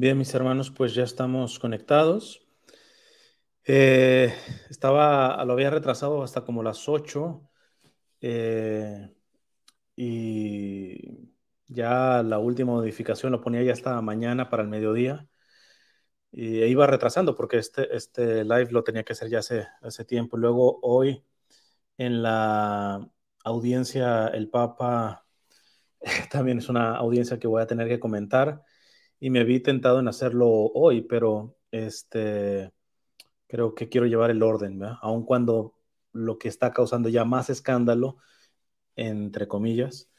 Bien, mis hermanos, pues ya estamos conectados. Eh, estaba, lo había retrasado hasta como las 8 eh, y ya la última modificación lo ponía ya hasta mañana para el mediodía y iba retrasando porque este, este live lo tenía que hacer ya hace tiempo. Luego hoy en la audiencia el Papa también es una audiencia que voy a tener que comentar y me vi tentado en hacerlo hoy, pero este, creo que quiero llevar el orden, ¿verdad? aun cuando lo que está causando ya más escándalo, entre comillas,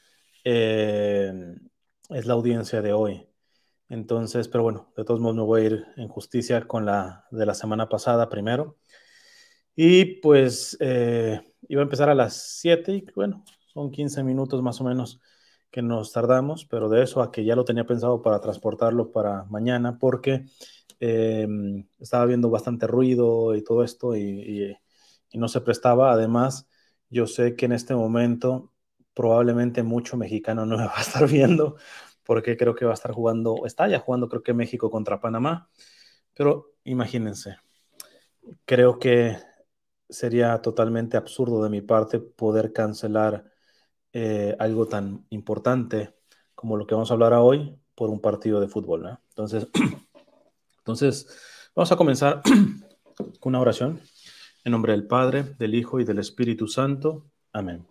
eh, es la audiencia de hoy. Entonces, pero bueno, de todos modos me voy a ir en justicia con la de la semana pasada primero. Y pues eh, iba a empezar a las 7 y bueno, son 15 minutos más o menos que nos tardamos, pero de eso a que ya lo tenía pensado para transportarlo para mañana, porque em, estaba viendo bastante ruido y todo esto y, no se prestaba. Además, yo sé que en este momento probablemente mucho mexicano no me va a estar viendo, porque creo que va a estar jugando, está ya jugando creo que México contra Panamá, pero imagínense, creo que sería totalmente absurdo de mi parte poder cancelar eh, algo tan importante como lo que vamos a hablar hoy por un partido de fútbol. Entonces, entonces, vamos a comenzar con una oración. En nombre del Padre, del Hijo y del Espíritu Santo. Amén.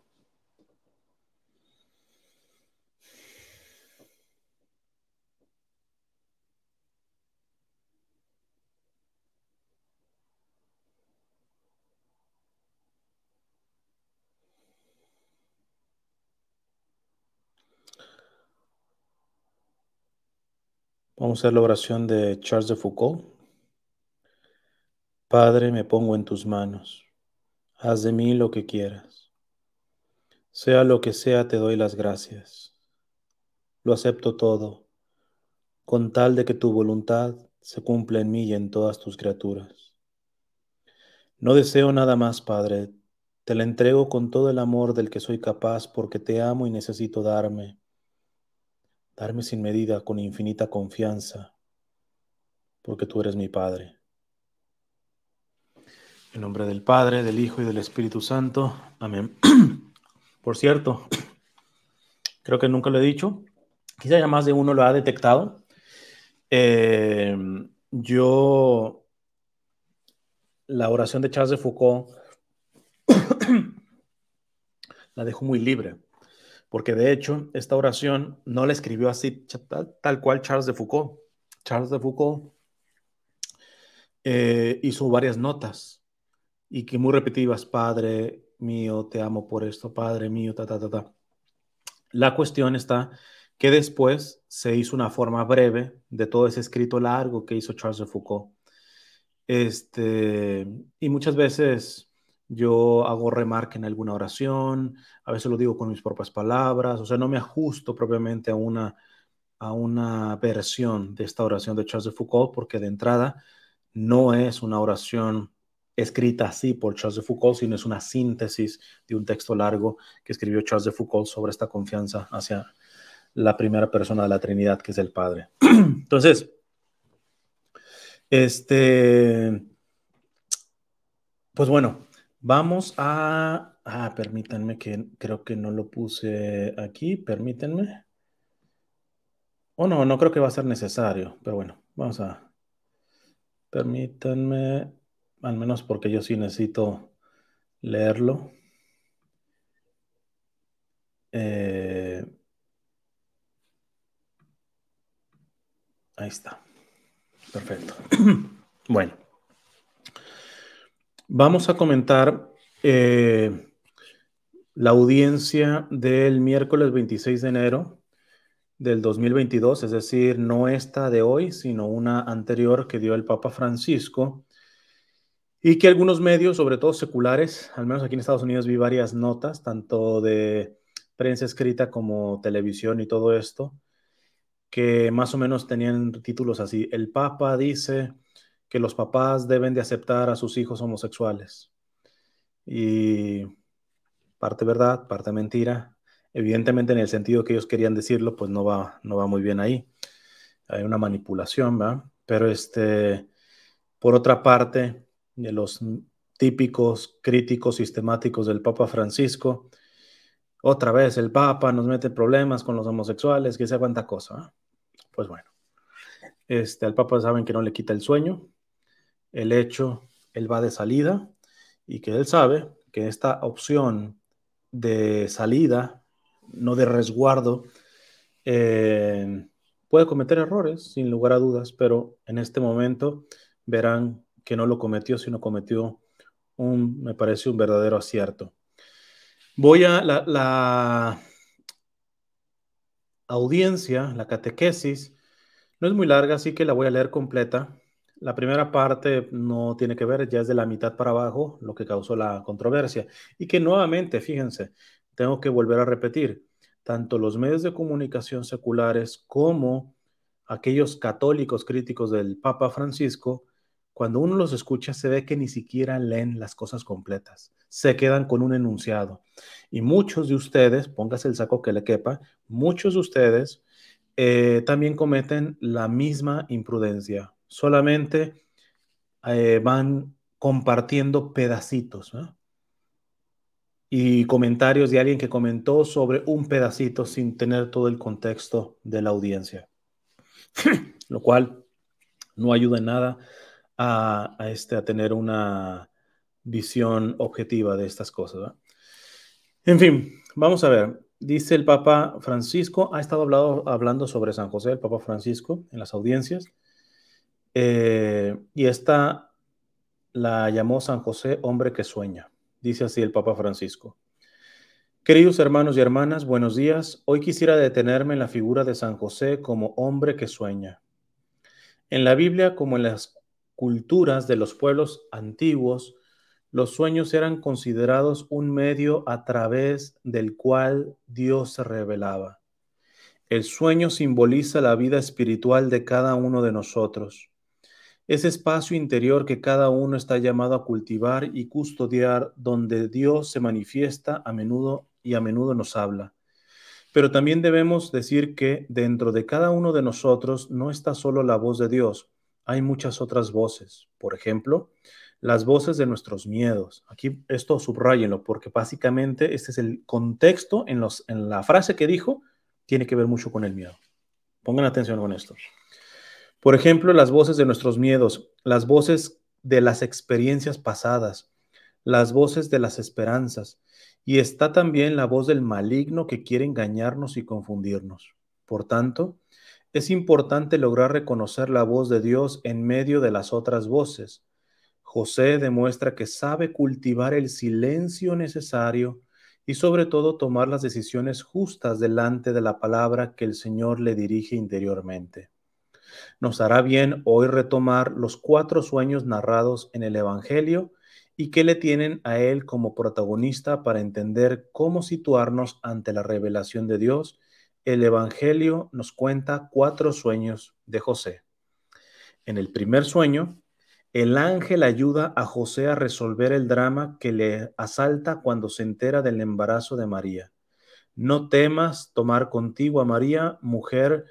Vamos a hacer la oración de Charles de Foucault. Padre, me pongo en tus manos. Haz de mí lo que quieras. Sea lo que sea, te doy las gracias. Lo acepto todo, con tal de que tu voluntad se cumpla en mí y en todas tus criaturas. No deseo nada más, Padre. Te la entrego con todo el amor del que soy capaz porque te amo y necesito darme darme sin medida con infinita confianza, porque tú eres mi Padre. En nombre del Padre, del Hijo y del Espíritu Santo. Amén. Por cierto, creo que nunca lo he dicho, quizá ya más de uno lo ha detectado. Eh, yo, la oración de Charles de Foucault, la dejo muy libre porque de hecho esta oración no la escribió así tal, cual Charles de Foucault. Charles de Foucault eh, hizo varias notas y que muy repetitivas, Padre mío, te amo por esto, Padre mío, ta, ta, ta, ta. La cuestión está que después se hizo una forma breve de todo ese escrito largo que hizo Charles de Foucault. Este, y muchas veces yo hago remarca en alguna oración, a veces lo digo con mis propias palabras, o sea, no me ajusto propiamente a una, a una versión de esta oración de Charles de Foucault, porque de entrada no es una oración escrita así por Charles de Foucault, sino es una síntesis de un texto largo que escribió Charles de Foucault sobre esta confianza hacia la primera persona de la Trinidad, que es el Padre. Entonces, este, pues bueno, Vamos a... Ah, permítanme que creo que no lo puse aquí, permítanme. O no, no creo que va a ser necesario, pero bueno, vamos a... Permítanme, al menos porque yo sí necesito leerlo. Eh, ahí está. Perfecto. bueno. Vamos a comentar eh, la audiencia del miércoles 26 de enero del 2022, es decir, no esta de hoy, sino una anterior que dio el Papa Francisco y que algunos medios, sobre todo seculares, al menos aquí en Estados Unidos vi varias notas, tanto de prensa escrita como televisión y todo esto, que más o menos tenían títulos así. El Papa dice que los papás deben de aceptar a sus hijos homosexuales. Y parte verdad, parte mentira. Evidentemente en el sentido que ellos querían decirlo, pues no va, no va muy bien ahí. hay una manipulación, ¿va? Pero este, por otra parte, de los típicos críticos sistemáticos del Papa Francisco, otra vez el Papa nos mete problemas con los homosexuales, que sea cuánta cosa. Pues bueno, este, al Papa saben que no le quita el sueño, el hecho, él va de salida y que él sabe que esta opción de salida, no de resguardo, eh, puede cometer errores, sin lugar a dudas, pero en este momento verán que no lo cometió, sino cometió un, me parece, un verdadero acierto. Voy a la, la audiencia, la catequesis, no es muy larga, así que la voy a leer completa. La primera parte no tiene que ver, ya es de la mitad para abajo, lo que causó la controversia. Y que nuevamente, fíjense, tengo que volver a repetir, tanto los medios de comunicación seculares como aquellos católicos críticos del Papa Francisco, cuando uno los escucha se ve que ni siquiera leen las cosas completas, se quedan con un enunciado. Y muchos de ustedes, póngase el saco que le quepa, muchos de ustedes eh, también cometen la misma imprudencia solamente eh, van compartiendo pedacitos y comentarios de alguien que comentó sobre un pedacito sin tener todo el contexto de la audiencia, lo cual no ayuda en nada a, este, a tener una visión objetiva de estas cosas. En fin, vamos a ver. Dice el Papa Francisco, ha estado hablado, hablando sobre San José, el Papa Francisco, en las audiencias. Eh, y esta la llamó San José, hombre que sueña. Dice así el Papa Francisco. Queridos hermanos y hermanas, buenos días. Hoy quisiera detenerme en la figura de San José como hombre que sueña. En la Biblia, como en las culturas de los pueblos antiguos, los sueños eran considerados un medio a través del cual Dios se revelaba. El sueño simboliza la vida espiritual de cada uno de nosotros ese espacio interior que cada uno está llamado a cultivar y custodiar, donde Dios se manifiesta a menudo y a menudo nos habla. Pero también debemos decir que dentro de cada uno de nosotros no está solo la voz de Dios, hay muchas otras voces. Por ejemplo, las voces de nuestros miedos. Aquí esto subrayenlo porque básicamente este es el contexto en, los, en la frase que dijo, tiene que ver mucho con el miedo. Pongan atención con esto. Por ejemplo, las voces de nuestros miedos, las voces de las experiencias pasadas, las voces de las esperanzas, y está también la voz del maligno que quiere engañarnos y confundirnos. Por tanto, es importante lograr reconocer la voz de Dios en medio de las otras voces. José demuestra que sabe cultivar el silencio necesario y sobre todo tomar las decisiones justas delante de la palabra que el Señor le dirige interiormente. Nos hará bien hoy retomar los cuatro sueños narrados en el Evangelio y que le tienen a él como protagonista para entender cómo situarnos ante la revelación de Dios. El Evangelio nos cuenta cuatro sueños de José. En el primer sueño, el ángel ayuda a José a resolver el drama que le asalta cuando se entera del embarazo de María. No temas tomar contigo a María, mujer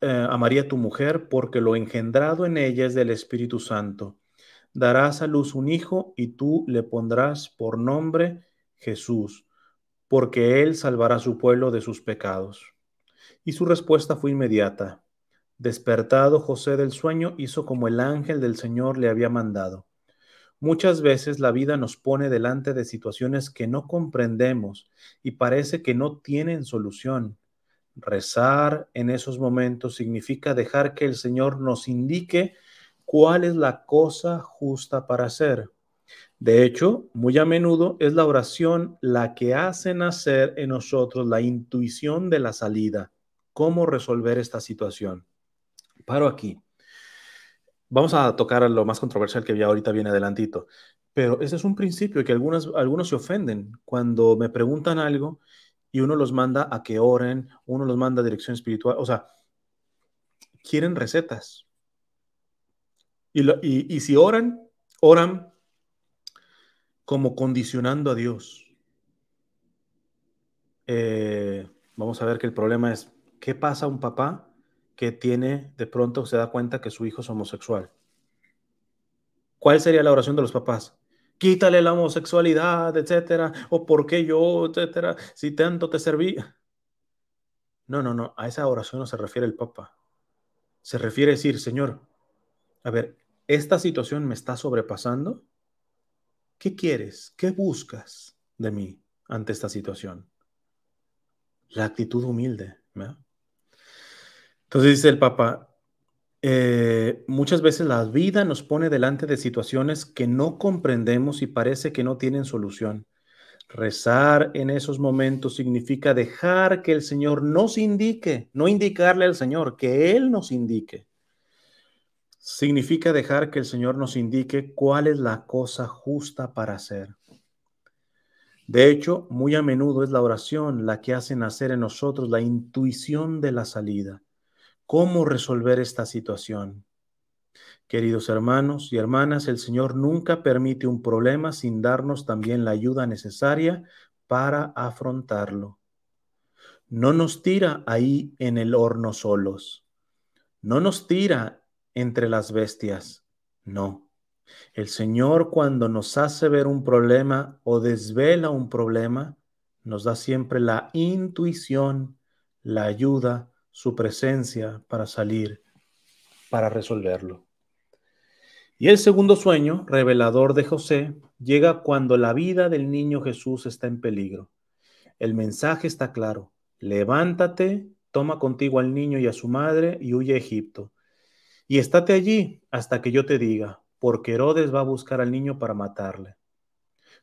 eh, a María tu mujer, porque lo engendrado en ella es del Espíritu Santo. Darás a luz un hijo y tú le pondrás por nombre Jesús, porque él salvará a su pueblo de sus pecados. Y su respuesta fue inmediata. Despertado José del sueño, hizo como el ángel del Señor le había mandado. Muchas veces la vida nos pone delante de situaciones que no comprendemos y parece que no tienen solución. Rezar en esos momentos significa dejar que el Señor nos indique cuál es la cosa justa para hacer. De hecho, muy a menudo es la oración la que hace nacer en nosotros la intuición de la salida, cómo resolver esta situación. Paro aquí. Vamos a tocar lo más controversial que ya ahorita viene adelantito, pero ese es un principio que algunos, algunos se ofenden cuando me preguntan algo y uno los manda a que oren, uno los manda a dirección espiritual, o sea, quieren recetas. Y, si oran, oran como condicionando a Dios. Eh, vamos a ver que el problema es, ¿qué pasa a un papá que tiene, de pronto se da cuenta que su hijo es homosexual. ¿Cuál sería la oración de los papás? Quítale la homosexualidad, etcétera, o por qué yo, etcétera, si tanto te serví. No, no, no, a esa oración no se refiere el Papa. Se refiere a decir, Señor, a ver, esta situación me está sobrepasando. ¿Qué quieres? ¿Qué buscas de mí ante esta situación? La actitud humilde. Entonces dice el Papa, eh, muchas veces la vida nos pone delante de situaciones que no comprendemos y parece que no tienen solución. Rezar en esos momentos significa dejar que el Señor nos indique, no indicarle al Señor, que Él nos indique. Significa dejar que el Señor nos indique cuál es la cosa justa para hacer. De hecho, muy a menudo es la oración la que hace nacer en nosotros la intuición de la salida. ¿Cómo resolver esta situación? Queridos hermanos y hermanas, el Señor nunca permite un problema sin darnos también la ayuda necesaria para afrontarlo. No nos tira ahí en el horno solos. No nos tira entre las bestias. No. El Señor cuando nos hace ver un problema o desvela un problema, nos da siempre la intuición, la ayuda, su presencia para salir, para resolverlo. Y el segundo sueño, revelador de José, llega cuando la vida del niño Jesús está en peligro. El mensaje está claro. Levántate, toma contigo al niño y a su madre y huye a Egipto. Y estate allí hasta que yo te diga, porque Herodes va a buscar al niño para matarle.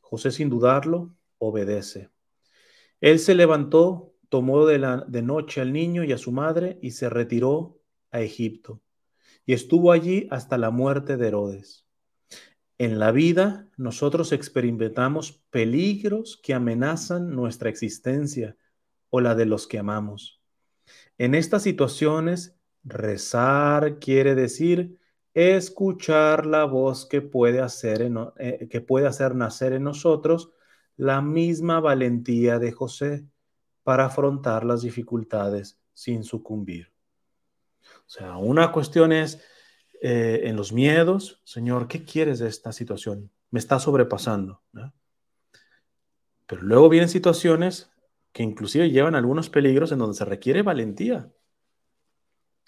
José, sin dudarlo, obedece. Él se levantó, tomó de, la, de noche al niño y a su madre y se retiró a Egipto y estuvo allí hasta la muerte de Herodes. En la vida nosotros experimentamos peligros que amenazan nuestra existencia o la de los que amamos. En estas situaciones, rezar quiere decir escuchar la voz que puede hacer, eh, que puede hacer nacer en nosotros la misma valentía de José para afrontar las dificultades sin sucumbir. O sea, una cuestión es eh, en los miedos, Señor, ¿qué quieres de esta situación? Me está sobrepasando. Pero luego vienen situaciones que inclusive llevan algunos peligros en donde se requiere valentía.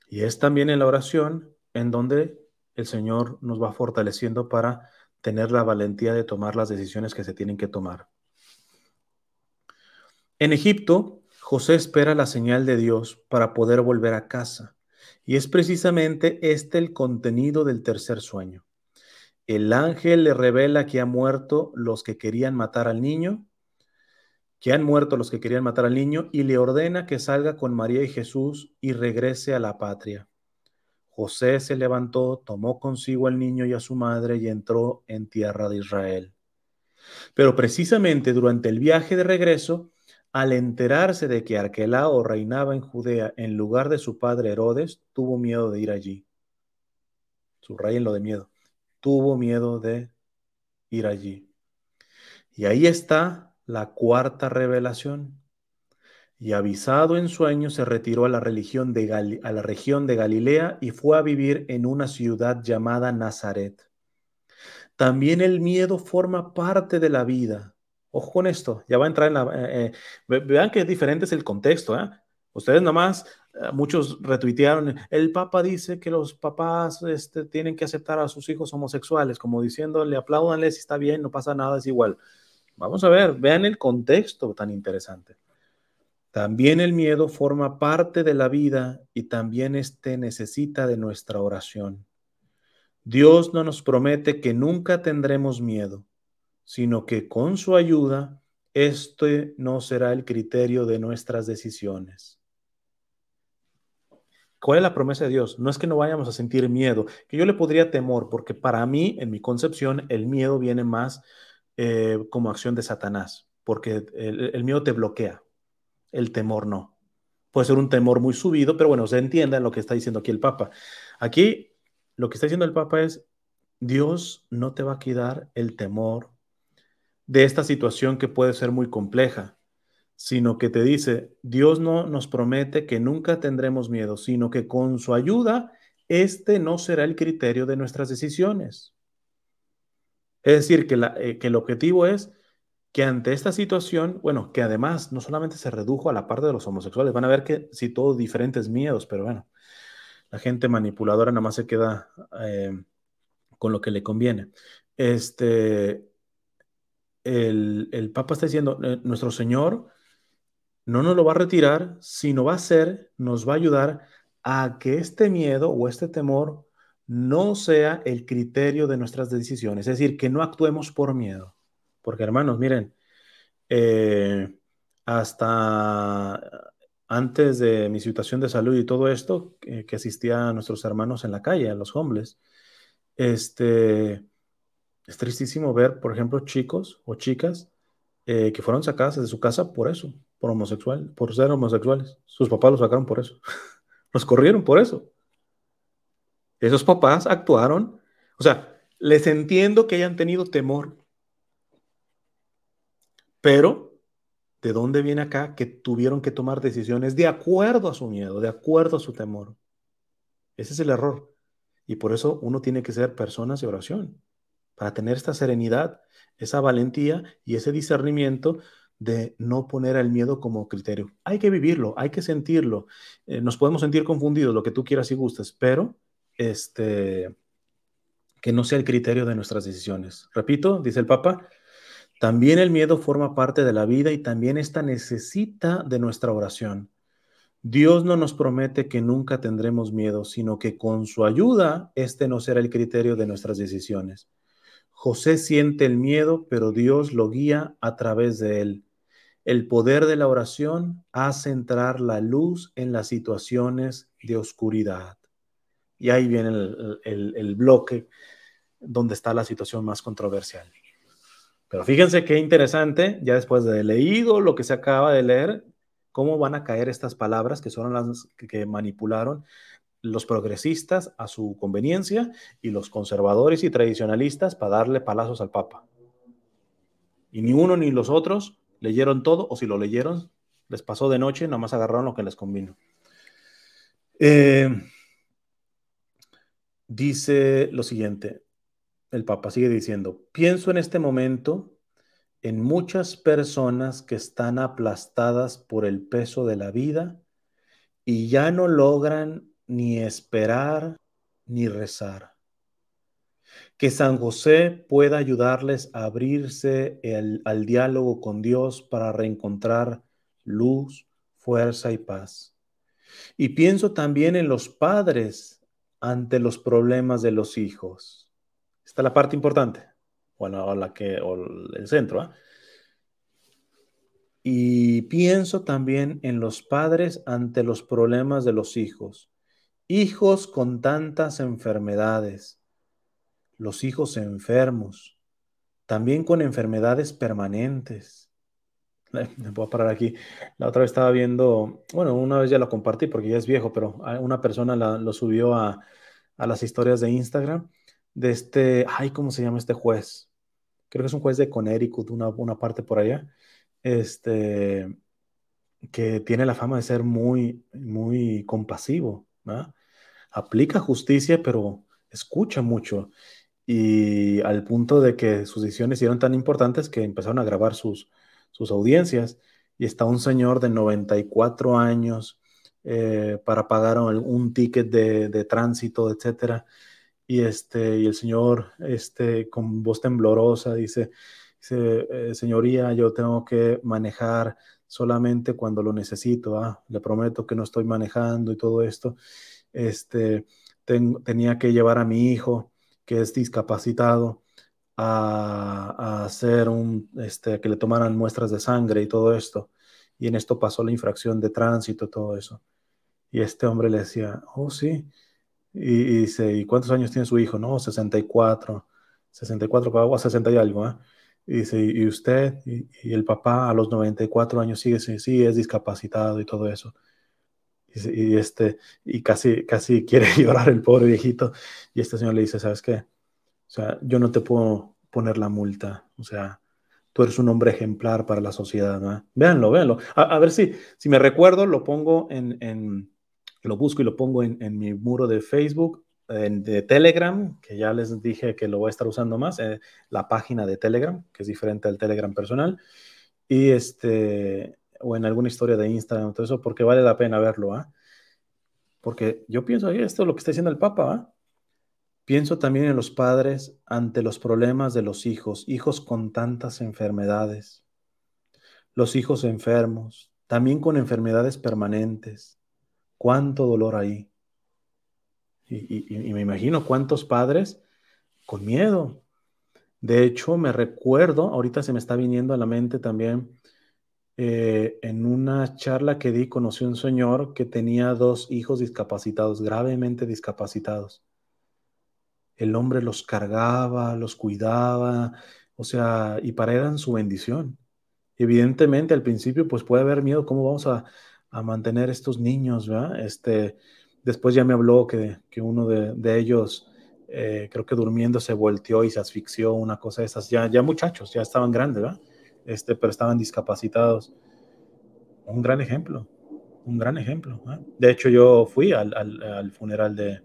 Y es también en la oración en donde el Señor nos va fortaleciendo para tener la valentía de tomar las decisiones que se tienen que tomar. En Egipto, José espera la señal de Dios para poder volver a casa. Y es precisamente este el contenido del tercer sueño. El ángel le revela que ha muerto los que querían matar al niño, que han muerto los que querían matar al niño, y le ordena que salga con María y Jesús y regrese a la patria. José se levantó, tomó consigo al niño y a su madre y entró en tierra de Israel. Pero precisamente durante el viaje de regreso, al enterarse de que Arquelao reinaba en Judea en lugar de su padre Herodes, tuvo miedo de ir allí. Subrayen lo de miedo. Tuvo miedo de ir allí. Y ahí está la cuarta revelación. Y avisado en sueño, se retiró a la, a la región de Galilea y fue a vivir en una ciudad llamada Nazaret. También el miedo forma parte de la vida Ojo con esto, ya va a entrar en la... Eh, eh, vean que diferente es el contexto. ¿eh? Ustedes nomás, eh, muchos retuitearon, el Papa dice que los papás este, tienen que aceptar a sus hijos homosexuales, como diciéndole, apláudanle si está bien, no pasa nada, es igual. Vamos a ver, vean el contexto tan interesante. También el miedo forma parte de la vida y también este necesita de nuestra oración. Dios no nos promete que nunca tendremos miedo sino que con su ayuda, este no será el criterio de nuestras decisiones. ¿Cuál es la promesa de Dios? No es que no vayamos a sentir miedo, que yo le podría temor, porque para mí, en mi concepción, el miedo viene más eh, como acción de Satanás, porque el, miedo te bloquea, el temor no. Puede ser un temor muy subido, pero bueno, se entienda lo que está diciendo aquí el Papa. Aquí lo que está diciendo el Papa es, Dios no te va a quitar el temor de esta situación que puede ser muy compleja. sino que te dice, Dios no nos promete que nunca tendremos miedo, sino que con su ayuda, este no será el criterio de nuestras decisiones. Es decir, que, eh, que el objetivo es que ante esta situación, bueno, que además no solamente se redujo a la parte de los homosexuales, van a ver que sí, todos diferentes miedos, pero bueno, la gente manipuladora nada más se queda eh, con lo que le conviene. Este, el, Papa está diciendo, eh, nuestro Señor no nos lo va a retirar, sino va a ser, nos va a ayudar a que este miedo o este temor no sea el criterio de nuestras decisiones, es decir, que no actuemos por miedo. Porque hermanos, miren, eh, hasta antes de mi situación de salud y todo esto, que asistía a nuestros hermanos en la calle, a los hombres, este, es tristísimo ver, por ejemplo, chicos o chicas eh, que fueron sacadas de su casa por eso, por homosexual, por ser homosexuales. Sus papás los sacaron por eso. los corrieron por eso. Esos papás actuaron, o sea, les entiendo que hayan tenido temor, pero ¿de dónde viene acá que tuvieron que tomar decisiones de acuerdo a su miedo, de acuerdo a su temor? Ese es el error. Y por eso uno tiene que ser personas de oración, para tener esta serenidad, esa valentía y ese discernimiento de no poner el miedo como criterio. Hay que vivirlo, hay que sentirlo. Eh, nos podemos sentir confundidos, lo que tú quieras y gustes, pero este, que no sea el criterio de nuestras decisiones. Repito, dice el Papa, también el miedo forma parte de la vida y también esta necesita de nuestra oración. Dios no nos promete que nunca tendremos miedo, sino que con su ayuda este no será el criterio de nuestras decisiones. José siente el miedo, pero Dios lo guía a través de él. El poder de la oración hace entrar la luz en las situaciones de oscuridad. Y ahí viene el, bloque donde está la situación más controversial. Pero fíjense qué interesante, ya después de leído lo que se acaba de leer, cómo van a caer estas palabras que son las que manipularon los progresistas a su conveniencia y los conservadores y tradicionalistas para darle palazos al Papa. Y ni uno ni los otros leyeron todo, o si lo leyeron, les pasó de noche, nada más agarraron lo que les convino. Eh, dice lo siguiente, el Papa sigue diciendo, pienso en este momento en muchas personas que están aplastadas por el peso de la vida y ya no logran ni esperar ni rezar. Que San José pueda ayudarles a abrirse al diálogo con Dios para reencontrar luz, fuerza y paz. Y pienso también en los padres ante los problemas de los hijos. Esta es la parte importante, bueno, la que, o el centro. ¿ah? Y pienso también en los padres ante los problemas de los hijos hijos con tantas enfermedades, los hijos enfermos, también con enfermedades permanentes. Me a parar aquí. La otra vez estaba viendo, bueno, una vez ya lo compartí porque ya es viejo, pero una persona lo subió a, las historias de Instagram de este, ay, ¿cómo se llama este juez? Creo que es un juez de Connecticut, una, una parte por allá, este, que tiene la fama de ser muy, muy compasivo, Aplica justicia, pero escucha mucho. Y al punto de que sus decisiones eran tan importantes que empezaron a grabar sus, sus audiencias. Y está un señor de 94 años eh, para pagar un, ticket de, tránsito, etcétera. Y, este, y el señor este, con voz temblorosa dice, eh, señoría, yo tengo que manejar solamente cuando lo necesito, ¿ah? le prometo que no estoy manejando y todo esto. Este, tenía que llevar a mi hijo, que es discapacitado, a, hacer un, este, que le tomaran muestras de sangre y todo esto. Y en esto pasó la infracción de tránsito, todo eso. Y este hombre le decía, oh, sí. Y, dice, ¿y cuántos años tiene su hijo? No, 64. 64 o 60 y algo, ¿eh? Y dice, ¿y usted? Y, el papá a los 94 años sigue, sí, sí, es discapacitado y todo eso. Y, este, y casi, casi quiere llorar el pobre viejito. Y este señor le dice, ¿sabes qué? O sea, yo no te puedo poner la multa. O sea, tú eres un hombre ejemplar para la sociedad. ¿no? Véanlo, véanlo. A, ver si, si me recuerdo, lo pongo en, en lo busco y lo pongo en, en mi muro de Facebook, de Telegram, que ya les dije que lo voy a estar usando más, eh, la página de Telegram, que es diferente al Telegram personal, y este, o en alguna historia de Instagram, todo eso, porque vale la pena verlo, ¿ah? Porque yo pienso, esto es lo que está diciendo el Papa, ¿ah? Pienso también en los padres ante los problemas de los hijos, hijos con tantas enfermedades, los hijos enfermos, también con enfermedades permanentes. Cuánto dolor ahí. Y, me imagino cuántos padres con miedo. De hecho, me recuerdo, ahorita se me está viniendo a la mente también, eh, en una charla que di, conocí a un señor que tenía dos hijos discapacitados, gravemente discapacitados el hombre los cargaba, los cuidaba, o sea, y para eran su bendición. Evidentemente, al principio, pues puede haber miedo, ¿cómo vamos a, mantener estos niños? ¿verdad? Este, después ya me habló que, uno de, ellos, eh, creo que durmiendo, se volteó y se asfixió, una cosa de esas. Ya, ya muchachos, ya estaban grandes, ¿verdad? Este, pero estaban discapacitados. Un gran ejemplo, un gran ejemplo. De hecho, yo fui al, funeral de,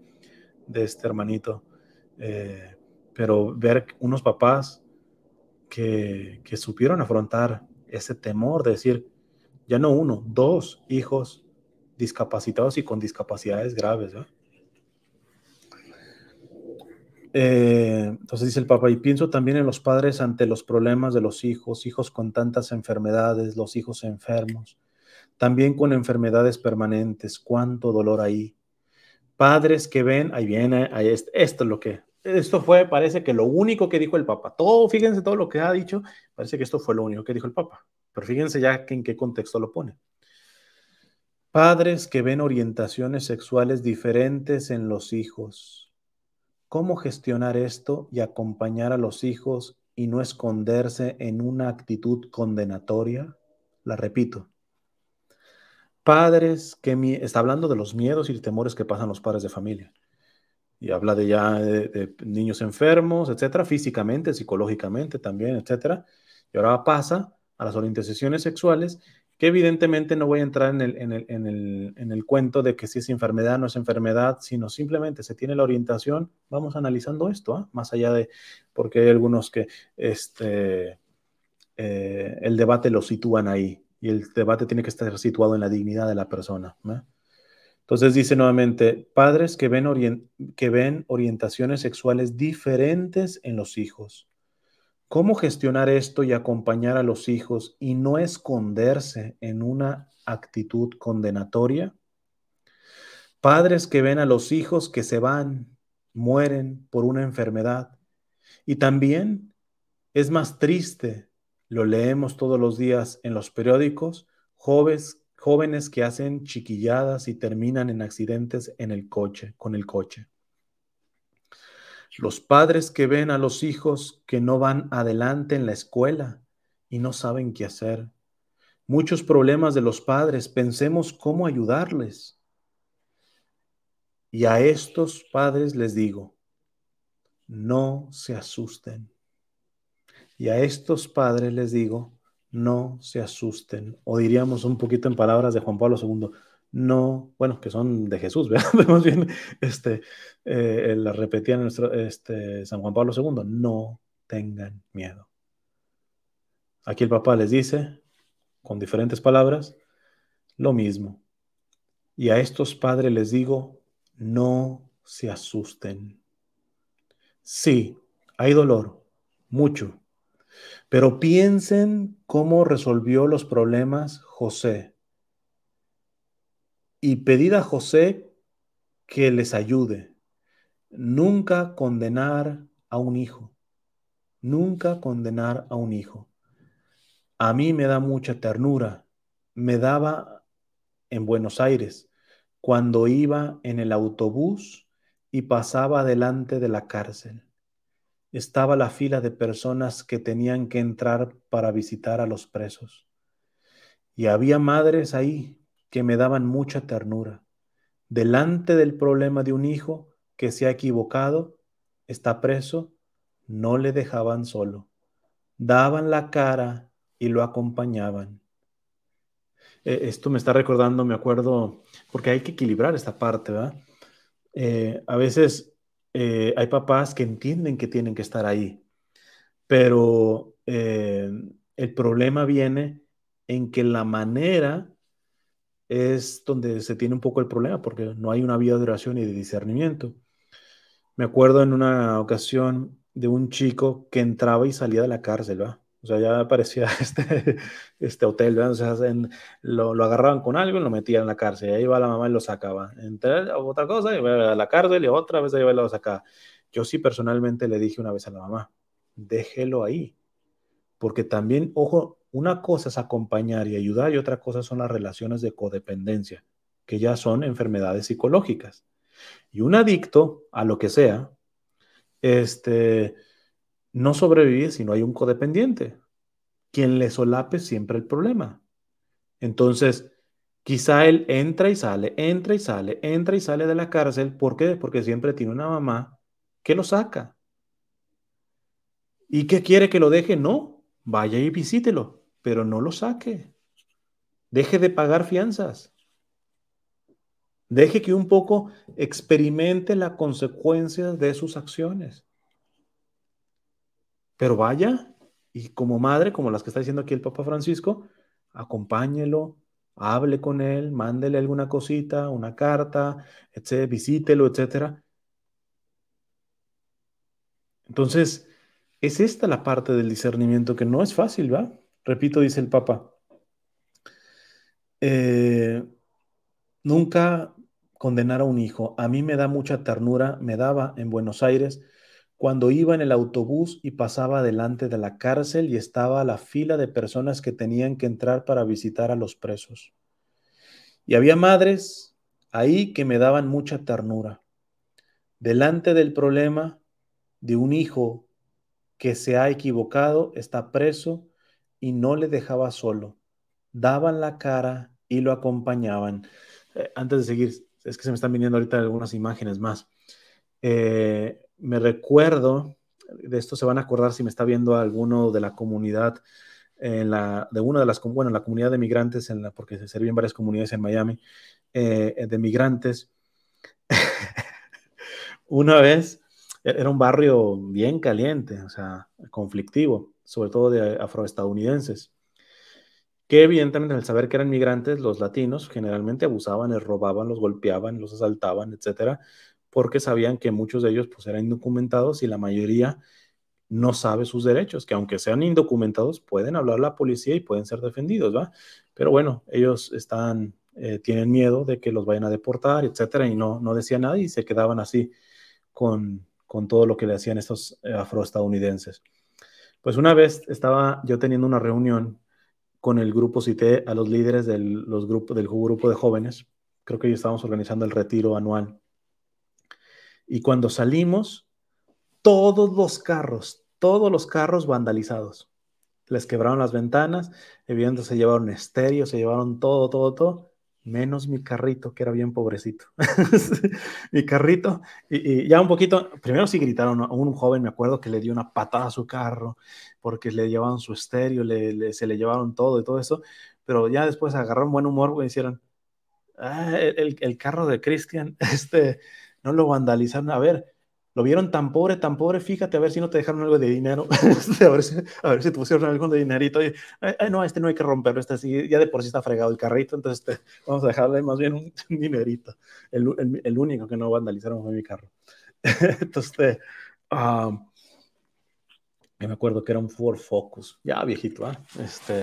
de este hermanito eh, pero ver unos papás que, que, supieron afrontar ese temor de decir, ya no uno, dos hijos discapacitados y con discapacidades graves. Eh, entonces dice el Papa, y pienso también en los padres ante los problemas de los hijos, hijos con tantas enfermedades, los hijos enfermos, también con enfermedades permanentes, cuánto dolor ahí. Padres que ven, ahí viene, ahí esto es lo que esto fue, parece que lo único que dijo el Papa. Todo, fíjense todo lo que ha dicho, parece que esto fue lo único que dijo el Papa. Pero fíjense ya en qué contexto lo pone. Padres que ven orientaciones sexuales diferentes en los hijos. ¿Cómo gestionar esto y acompañar a los hijos y no esconderse en una actitud condenatoria? La repito. Padres que está hablando de los miedos y temores que pasan los padres de familia y habla de ya de, niños enfermos, etcétera, físicamente, psicológicamente también, etcétera. Y ahora pasa a las orientaciones sexuales, que evidentemente no voy a entrar en el, en el, en el, en el cuento de que si es enfermedad no es enfermedad, sino simplemente se tiene la orientación, vamos analizando esto, ¿ah? más allá de, porque hay algunos que este, eh, el debate lo sitúan ahí, y el debate tiene que estar situado en la dignidad de la persona. Entonces dice nuevamente, padres que ven, que ven orientaciones sexuales diferentes en los hijos. ¿Cómo gestionar esto y acompañar a los hijos y no esconderse en una actitud condenatoria? Padres que ven a los hijos que se van, mueren por una enfermedad. Y también es más triste, lo leemos todos los días en los periódicos, jóvenes, jóvenes que hacen chiquilladas y terminan en accidentes en el coche, con el coche. Los padres que ven a los hijos que no van adelante en la escuela y no saben qué hacer. Muchos problemas de los padres, pensemos cómo ayudarles. Y a estos padres les digo, no se asusten. Y a estos padres les digo, no se asusten, o diríamos un poquito en palabras de Juan Pablo II, no, bueno, que son de Jesús, ¿verdad? bien, este, eh, la repetía en nuestro, este, San Juan Pablo II, no tengan miedo. Aquí el papá les dice, con diferentes palabras, lo mismo. Y a estos padres les digo, no se asusten. Sí, hay dolor, mucho, pero piensen cómo resolvió los problemas José. Y pedid a José que les ayude. Nunca condenar a un hijo. Nunca condenar a un hijo. A mí me da mucha ternura. Me daba en Buenos Aires cuando iba en el autobús y pasaba delante de la cárcel estaba la fila de personas que tenían que entrar para visitar a los presos. Y había madres ahí que me daban mucha ternura. Delante del problema de un hijo que se ha equivocado, está preso, no le dejaban solo. daban la cara y lo acompañaban. Eh, esto me está recordando, me acuerdo, porque hay que equilibrar esta parte, ¿verdad? Eh, a veces eh, hay papás que entienden que tienen que estar ahí, pero el problema viene en que la manera es donde se tiene un poco el problema, porque no hay una vía de oración y de discernimiento. Me acuerdo en una ocasión de un chico que entraba y salía de la cárcel, ¿verdad? O sea, ya parecía este, este hotel, ¿verdad? O sea, lo, lo, agarraban con algo y lo metían en la cárcel. Y ahí va la mamá y lo sacaba. Entre otra cosa, iba a la cárcel y otra vez ahí va y lo sacaba. Yo sí personalmente le dije una vez a la mamá, déjelo ahí. Porque también, ojo, una cosa es acompañar y ayudar y otra cosa son las relaciones de codependencia, que ya son enfermedades psicológicas. Y un adicto a lo que sea, este, no sobrevive si no hay un codependiente, quien le solape siempre el problema. Entonces, quizá él entra y sale, entra y sale, entra y sale de la cárcel. ¿Por qué? Porque siempre tiene una mamá que lo saca. ¿Y qué quiere que lo deje? No, vaya y visítelo, pero no lo saque. Deje de pagar fianzas. Deje que un poco experimente la consecuencia de sus acciones. Pero vaya y como madre, como las que está diciendo aquí el Papa Francisco, acompáñelo, hable con él, mándele alguna cosita, una carta, etc., visítelo, etcétera. Entonces, es esta la parte del discernimiento que no es fácil, ¿va? Repito, dice el Papa. Eh, nunca condenar a un hijo. A mí me da mucha ternura, me daba en Buenos Aires cuando iba en el autobús y pasaba delante de la cárcel y estaba la fila de personas que tenían que entrar para visitar a los presos. Y había madres ahí que me daban mucha ternura. Delante del problema de un hijo que se ha equivocado, está preso y no le dejaba solo. Daban la cara y lo acompañaban. Eh, antes de seguir, es que se me están viniendo ahorita algunas imágenes más. Eh, me recuerdo, de esto se van a acordar si me está viendo alguno de la comunidad, en la, de una de las, bueno, la comunidad de migrantes, en la, porque se servían varias comunidades en Miami, eh, de migrantes. una vez, era un barrio bien caliente, o sea, conflictivo, sobre todo de afroestadounidenses, que evidentemente al saber que eran migrantes, los latinos generalmente abusaban, les robaban, los golpeaban, los asaltaban, etcétera, porque sabían que muchos de ellos pues eran indocumentados y la mayoría no sabe sus derechos, que aunque sean indocumentados pueden hablar la policía y pueden ser defendidos, ¿va? Pero bueno, ellos están, eh, tienen miedo de que los vayan a deportar, etcétera, y no, no decían nada y se quedaban así con, con todo lo que le hacían estos eh, afroestadounidenses. Pues una vez estaba yo teniendo una reunión con el grupo, cité a los líderes del, los grupos, del grupo de jóvenes, creo que estábamos organizando el retiro anual y cuando salimos, todos los carros, todos los carros vandalizados. Les quebraron las ventanas, evidentemente se llevaron estéreo, se llevaron todo, todo, todo, menos mi carrito, que era bien pobrecito. mi carrito, y, ya un poquito, primero sí gritaron a un joven, me acuerdo que le dio una patada a su carro, porque le llevaban su estéreo, le, se le llevaron todo y todo eso, pero ya después agarraron buen humor, y hicieron, ah, el, el, carro de Cristian, este, no lo vandalizaron. A ver, lo vieron tan pobre, tan pobre, fíjate a ver si no te dejaron algo de dinero, a, ver si, a ver si te pusieron algo de dinerito. ay, no, este no hay que romperlo, este sí, ya de por sí está fregado el carrito, entonces este, vamos a dejarle más bien un, dinerito. El, el, único que no vandalizaron fue mi carro. entonces, este, me acuerdo que era un Ford Focus, ya viejito, ¿ah? este,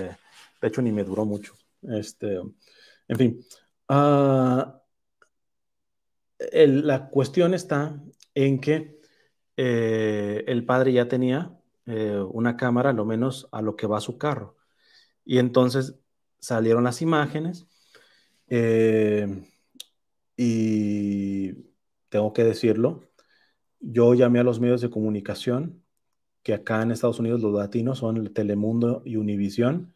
de hecho ni me duró mucho. Este, en fin, uh, la cuestión está en que eh, el padre ya tenía eh, una cámara, lo menos a lo que va su carro. Y entonces salieron las imágenes eh, y tengo que decirlo, yo llamé a los medios de comunicación, que acá en Estados Unidos los latinos son el Telemundo y Univisión,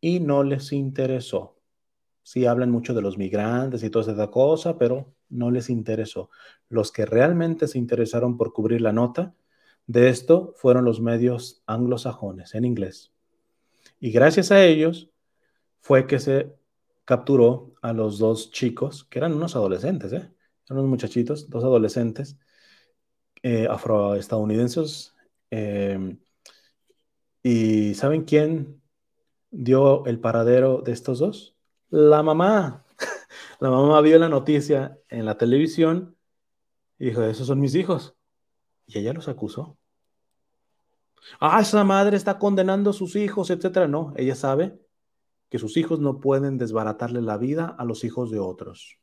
y no les interesó. Sí hablan mucho de los migrantes y toda esa cosa, pero no les interesó. Los que realmente se interesaron por cubrir la nota de esto fueron los medios anglosajones en inglés. Y gracias a ellos fue que se capturó a los dos chicos, que eran unos adolescentes, ¿eh? eran unos muchachitos, dos adolescentes eh, afroestadounidenses. Em, ¿Y saben quién dio el paradero de estos dos? La mamá. La mamá vio la noticia en la televisión y dijo, esos son mis hijos. Y ella los acusó. Ah, esa madre está condenando a sus hijos, etcétera. No, ella sabe que sus hijos no pueden desbaratarle la vida a los hijos de otros.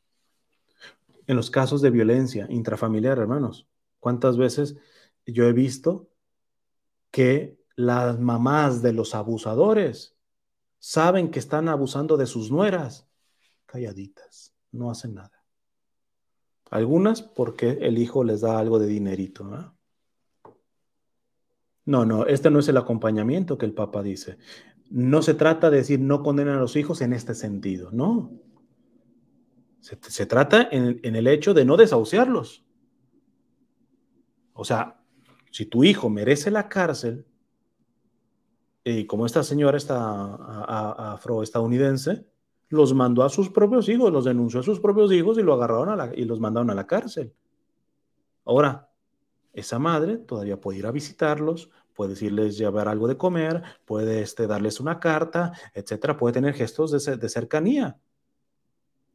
En los casos de violencia intrafamiliar, hermanos, ¿cuántas veces yo he visto que las mamás de los abusadores saben que están abusando de sus nueras? No hacen nada. Algunas porque el hijo les da algo de dinerito. No, no, este no es el acompañamiento que el Papa dice. No se trata de decir no condenen a los hijos en este sentido, no. Se, trata en, el hecho de no desahuciarlos. O sea, si tu hijo merece la cárcel, y como esta señora está afroestadounidense, los mandó a sus propios hijos, los denunció a sus propios hijos y lo agarraron y los mandaron a la cárcel. Ahora, esa madre todavía puede ir a visitarlos, puede decirles llevar algo de comer, puede este, darles una carta, etcétera, puede tener gestos de, de cercanía.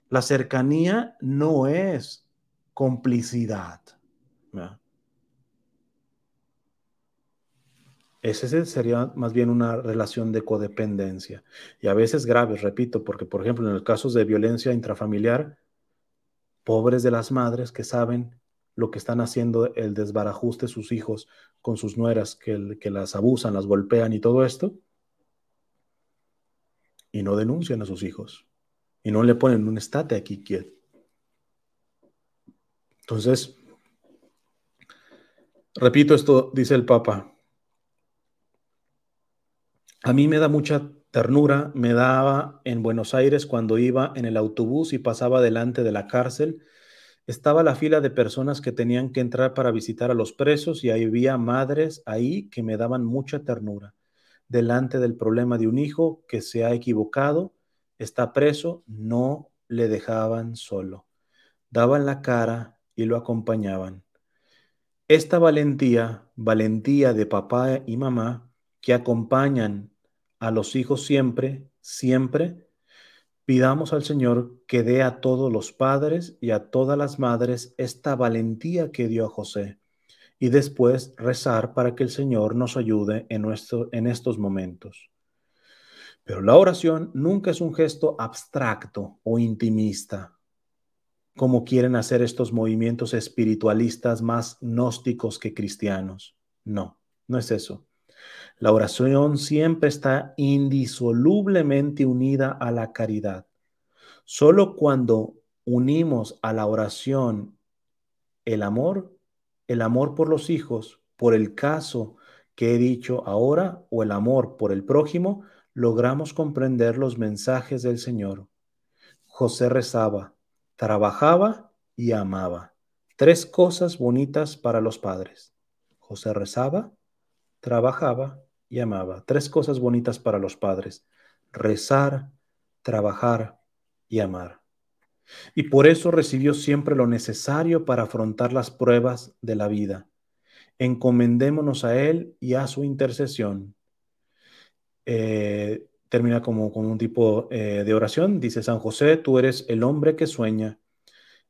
La cercanía no es complicidad. Ese sería más bien una relación de codependencia. Y a veces grave, repito, porque por ejemplo en los casos de violencia intrafamiliar, pobres de las madres que saben lo que están haciendo el desbarajuste de sus hijos con sus nueras, que, que las abusan, las golpean y todo esto, y no denuncian a sus hijos, y no le ponen un estate aquí quieto. Entonces, repito esto, dice el Papa, a mí me da mucha ternura, me daba en Buenos Aires cuando iba en el autobús y pasaba delante de la cárcel. Estaba la fila de personas que tenían que entrar para visitar a los presos y había madres ahí que me daban mucha ternura. Delante del problema de un hijo que se ha equivocado, está preso, no le dejaban solo. Daban la cara y lo acompañaban. Esta valentía, valentía de papá y mamá, que acompañan a los hijos siempre, siempre, pidamos al Señor que dé a todos los padres y a todas las madres esta valentía que dio a José y después rezar para que el Señor nos ayude en, nuestro, en estos momentos. Pero la oración nunca es un gesto abstracto o intimista, como quieren hacer estos movimientos espiritualistas más gnósticos que cristianos. No, no es eso. La oración siempre está indisolublemente unida a la caridad. Solo cuando unimos a la oración el amor, el amor por los hijos, por el caso que he dicho ahora, o el amor por el prójimo, logramos comprender los mensajes del Señor. José rezaba, trabajaba y amaba. Tres cosas bonitas para los padres. José rezaba, trabajaba y amaba. Tres cosas bonitas para los padres. Rezar, trabajar y amar. Y por eso recibió siempre lo necesario para afrontar las pruebas de la vida. Encomendémonos a Él y a su intercesión. Eh, termina como con un tipo eh, de oración. Dice San José, tú eres el hombre que sueña.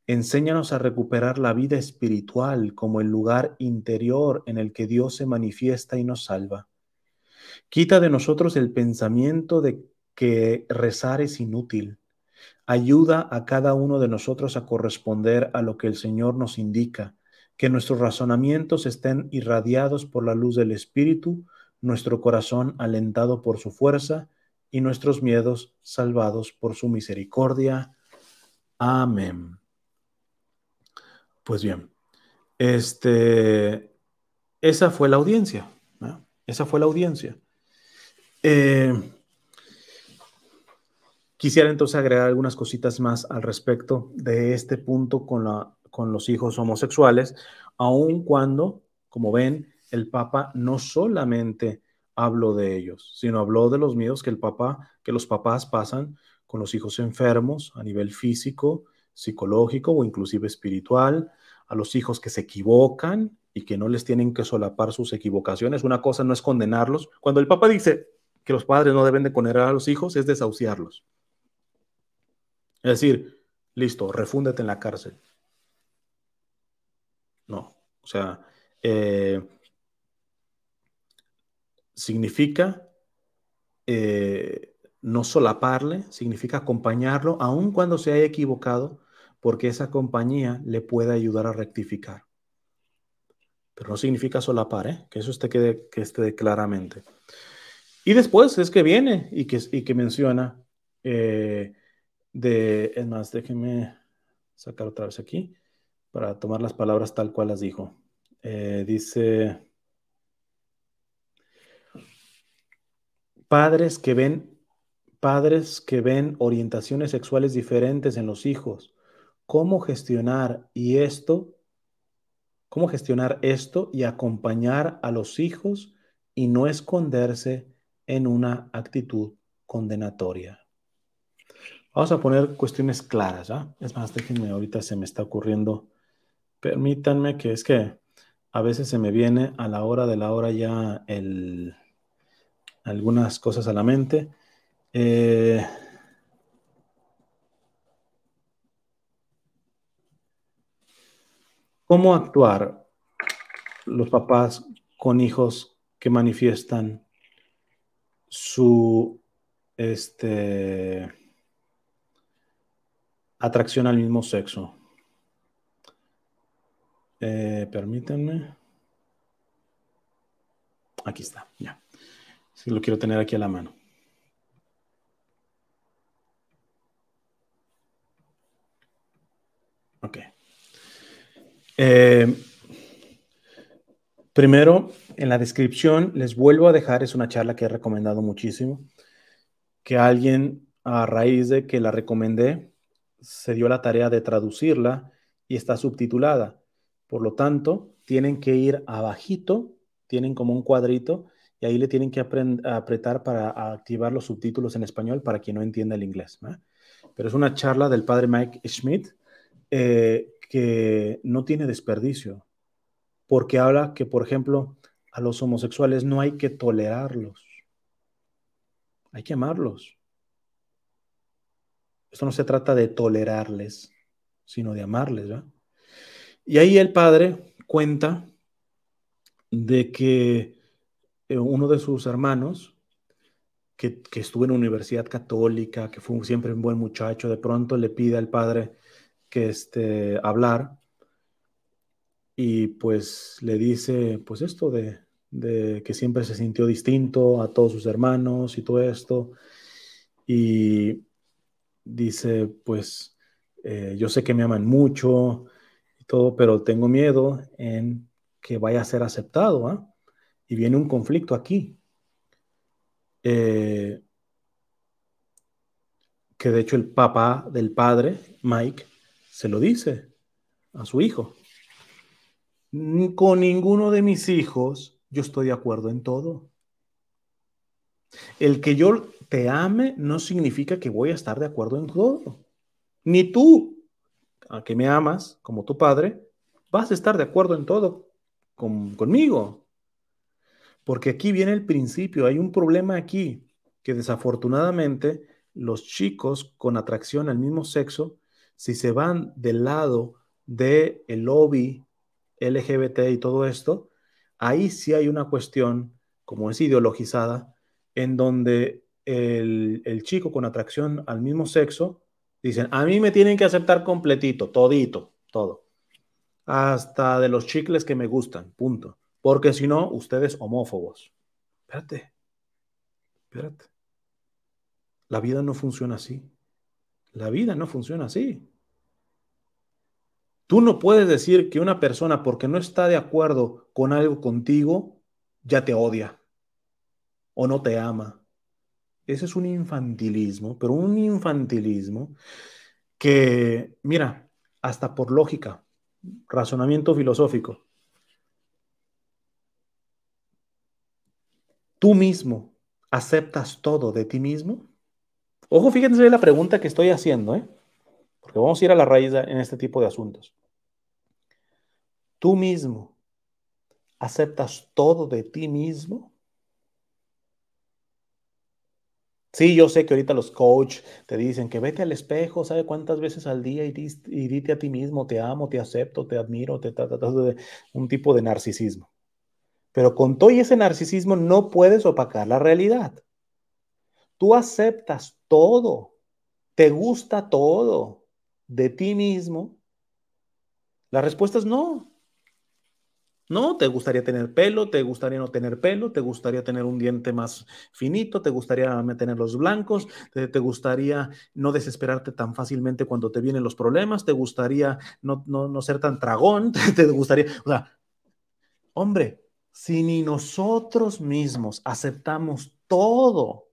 Enséñanos a recuperar la vida espiritual como el lugar interior en el que Dios se manifiesta y nos salva. Quita de nosotros el pensamiento de que rezar es inútil. Ayuda a cada uno de nosotros a corresponder a lo que el Señor nos indica, que nuestros razonamientos estén irradiados por la luz del Espíritu, nuestro corazón alentado por su fuerza y nuestros miedos salvados por su misericordia. Amén. Pues bien, este, esa fue la audiencia. Esa fue la audiencia. Eh, quisiera entonces agregar algunas cositas más al respecto de este punto con, la, con los hijos homosexuales, aun cuando, como ven, el Papa no solamente habló de ellos, sino habló de los miedos que el Papa, que los papás pasan con los hijos enfermos a nivel físico, psicológico o inclusive espiritual, a los hijos que se equivocan y que no les tienen que solapar sus equivocaciones. Una cosa no es condenarlos. Cuando el Papa dice que los padres no deben de condenar a los hijos, es desahuciarlos. Es decir, listo, refúndete en la cárcel. No, o sea, eh, significa eh, no solaparle, significa acompañarlo, aun cuando se haya equivocado, porque esa compañía le puede ayudar a rectificar. Pero no significa solapar, ¿eh? que eso esté, que esté claramente. Y después es que viene y que, y que menciona eh, de, es más, déjenme sacar otra vez aquí para tomar las palabras tal cual las dijo. Eh, dice, padres que ven, padres que ven orientaciones sexuales diferentes en los hijos, cómo gestionar y esto, cómo gestionar esto y acompañar a los hijos y no esconderse en una actitud condenatoria. Vamos a poner cuestiones claras, ¿ah? Es más, déjenme, ahorita se me está ocurriendo. Permítanme que es que a veces se me viene a la hora de la hora ya el, algunas cosas a la mente. Eh, ¿Cómo actuar los papás con hijos que manifiestan su este, atracción al mismo sexo? Eh, permítanme. Aquí está, ya. Si lo quiero tener aquí a la mano. Ok. Eh, primero, en la descripción les vuelvo a dejar, es una charla que he recomendado muchísimo, que alguien a raíz de que la recomendé se dio la tarea de traducirla y está subtitulada. Por lo tanto, tienen que ir abajito, tienen como un cuadrito y ahí le tienen que apretar para activar los subtítulos en español para quien no entienda el inglés. Pero es una charla del padre Mike Schmidt eh, que no tiene desperdicio, porque habla que, por ejemplo, a los homosexuales no hay que tolerarlos, hay que amarlos. Esto no se trata de tolerarles, sino de amarles. Y ahí el padre cuenta de que eh, uno de sus hermanos, que, estuvo en universidad católica, que fue siempre un buen muchacho, de pronto le pide al padre que este, hablar y pues le dice pues esto de, que siempre se sintió distinto a todos sus hermanos y todo esto. Y dice pues eh, yo sé que me aman mucho y todo, pero tengo miedo en que vaya a ser aceptado. ¿ah? Y viene un conflicto aquí. Eh, que de hecho el papá del padre, Mike, se lo dice a su hijo. Con ninguno de mis hijos yo estoy de acuerdo en todo. El que yo te ame no significa que voy a estar de acuerdo en todo. Ni tú, a que me amas como tu padre, vas a estar de acuerdo en todo conmigo. Porque aquí viene el principio, hay un problema aquí, que desafortunadamente los chicos con atracción al mismo sexo, si se van del lado del el lobby LGBT y todo esto, ahí sí hay una cuestión, como es ideologizada, en donde el, chico con atracción al mismo sexo, dicen, a mí me tienen que aceptar completito, todito, todo. Hasta de los chicles que me gustan, punto. Porque si no, ustedes homófobos. Espérate, espérate. La vida no funciona así. La vida no funciona así. Tú no puedes decir que una persona, porque no está de acuerdo con algo contigo, ya te odia o no te ama. Ese es un infantilismo, pero un infantilismo que, mira, hasta por lógica, razonamiento filosófico, tú mismo aceptas todo de ti mismo. Ojo, fíjense la pregunta que estoy haciendo, ¿eh? porque vamos a ir a la raíz en este tipo de asuntos. Tú mismo aceptas todo de ti mismo. Sí, yo sé que ahorita los coach te dicen que vete al espejo, ¿sabe cuántas veces al día y, dite a ti mismo, te amo, te acepto, te admiro, te, un tipo de narcisismo. Pero con todo ese narcisismo no puedes opacar la realidad. Tú aceptas todo, te gusta todo de ti mismo. La respuesta es no. ¿No? ¿Te gustaría tener pelo? ¿Te gustaría no tener pelo? ¿Te gustaría tener un diente más finito? ¿Te gustaría los blancos? ¿Te, gustaría no desesperarte tan fácilmente cuando te vienen los problemas? ¿Te gustaría no, no, ser tan tragón? ¿Te, gustaría, o sea, hombre, si ni nosotros mismos aceptamos todo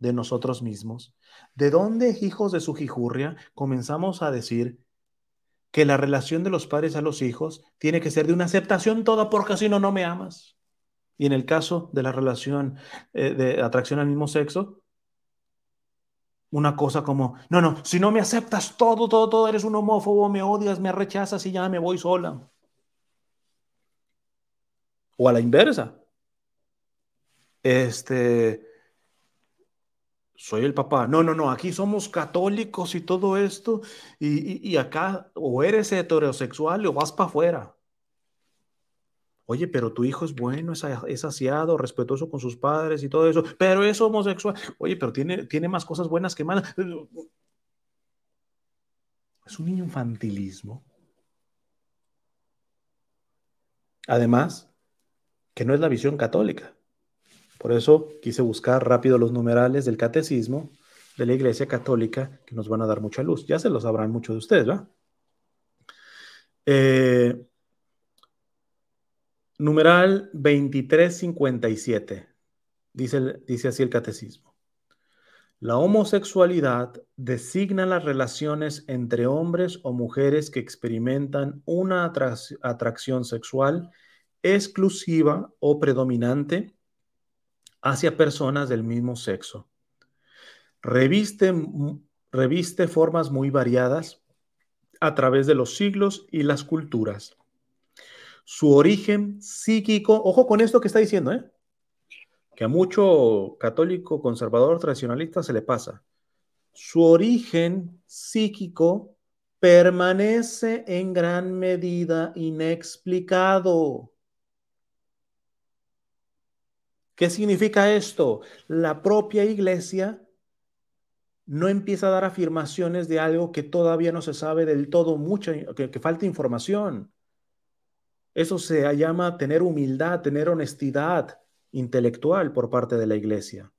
de nosotros mismos, ¿de dónde, hijos de su jijurria, comenzamos a decir que la relación de los padres a los hijos tiene que ser de una aceptación toda porque si no, no me amas. Y en el caso de la relación eh, de atracción al mismo sexo, una cosa como, no, no, si no me aceptas todo, todo, todo, eres un homófobo, me odias, me rechazas y ya me voy sola. O a la inversa. Este, soy el papá. No, no, no, aquí somos católicos y todo esto, y, acá o eres heterosexual o vas para afuera. Oye, pero tu hijo es bueno, es, es aseado, respetuoso con sus padres y todo eso, pero es homosexual. Oye, pero tiene, tiene más cosas buenas que malas. Es un infantilismo. Además, que no es la visión católica. Por eso quise buscar rápido los numerales del catecismo de la Iglesia Católica que nos van a dar mucha luz. Ya se los sabrán muchos de ustedes, ¿verdad? Eh, numeral 2357. Dice, dice así el catecismo. La homosexualidad designa las relaciones entre hombres o mujeres que experimentan una atracción sexual exclusiva o predominante hacia personas del mismo sexo. Reviste, reviste formas muy variadas a través de los siglos y las culturas. Su origen psíquico, ojo con esto que está diciendo, ¿eh? que a mucho católico conservador tradicionalista se le pasa. Su origen psíquico permanece en gran medida inexplicado. ¿Qué significa esto? La propia iglesia no empieza a dar afirmaciones de algo que todavía no se sabe del todo mucho, que, falta información. Eso se llama tener humildad, tener honestidad intelectual por parte de la iglesia.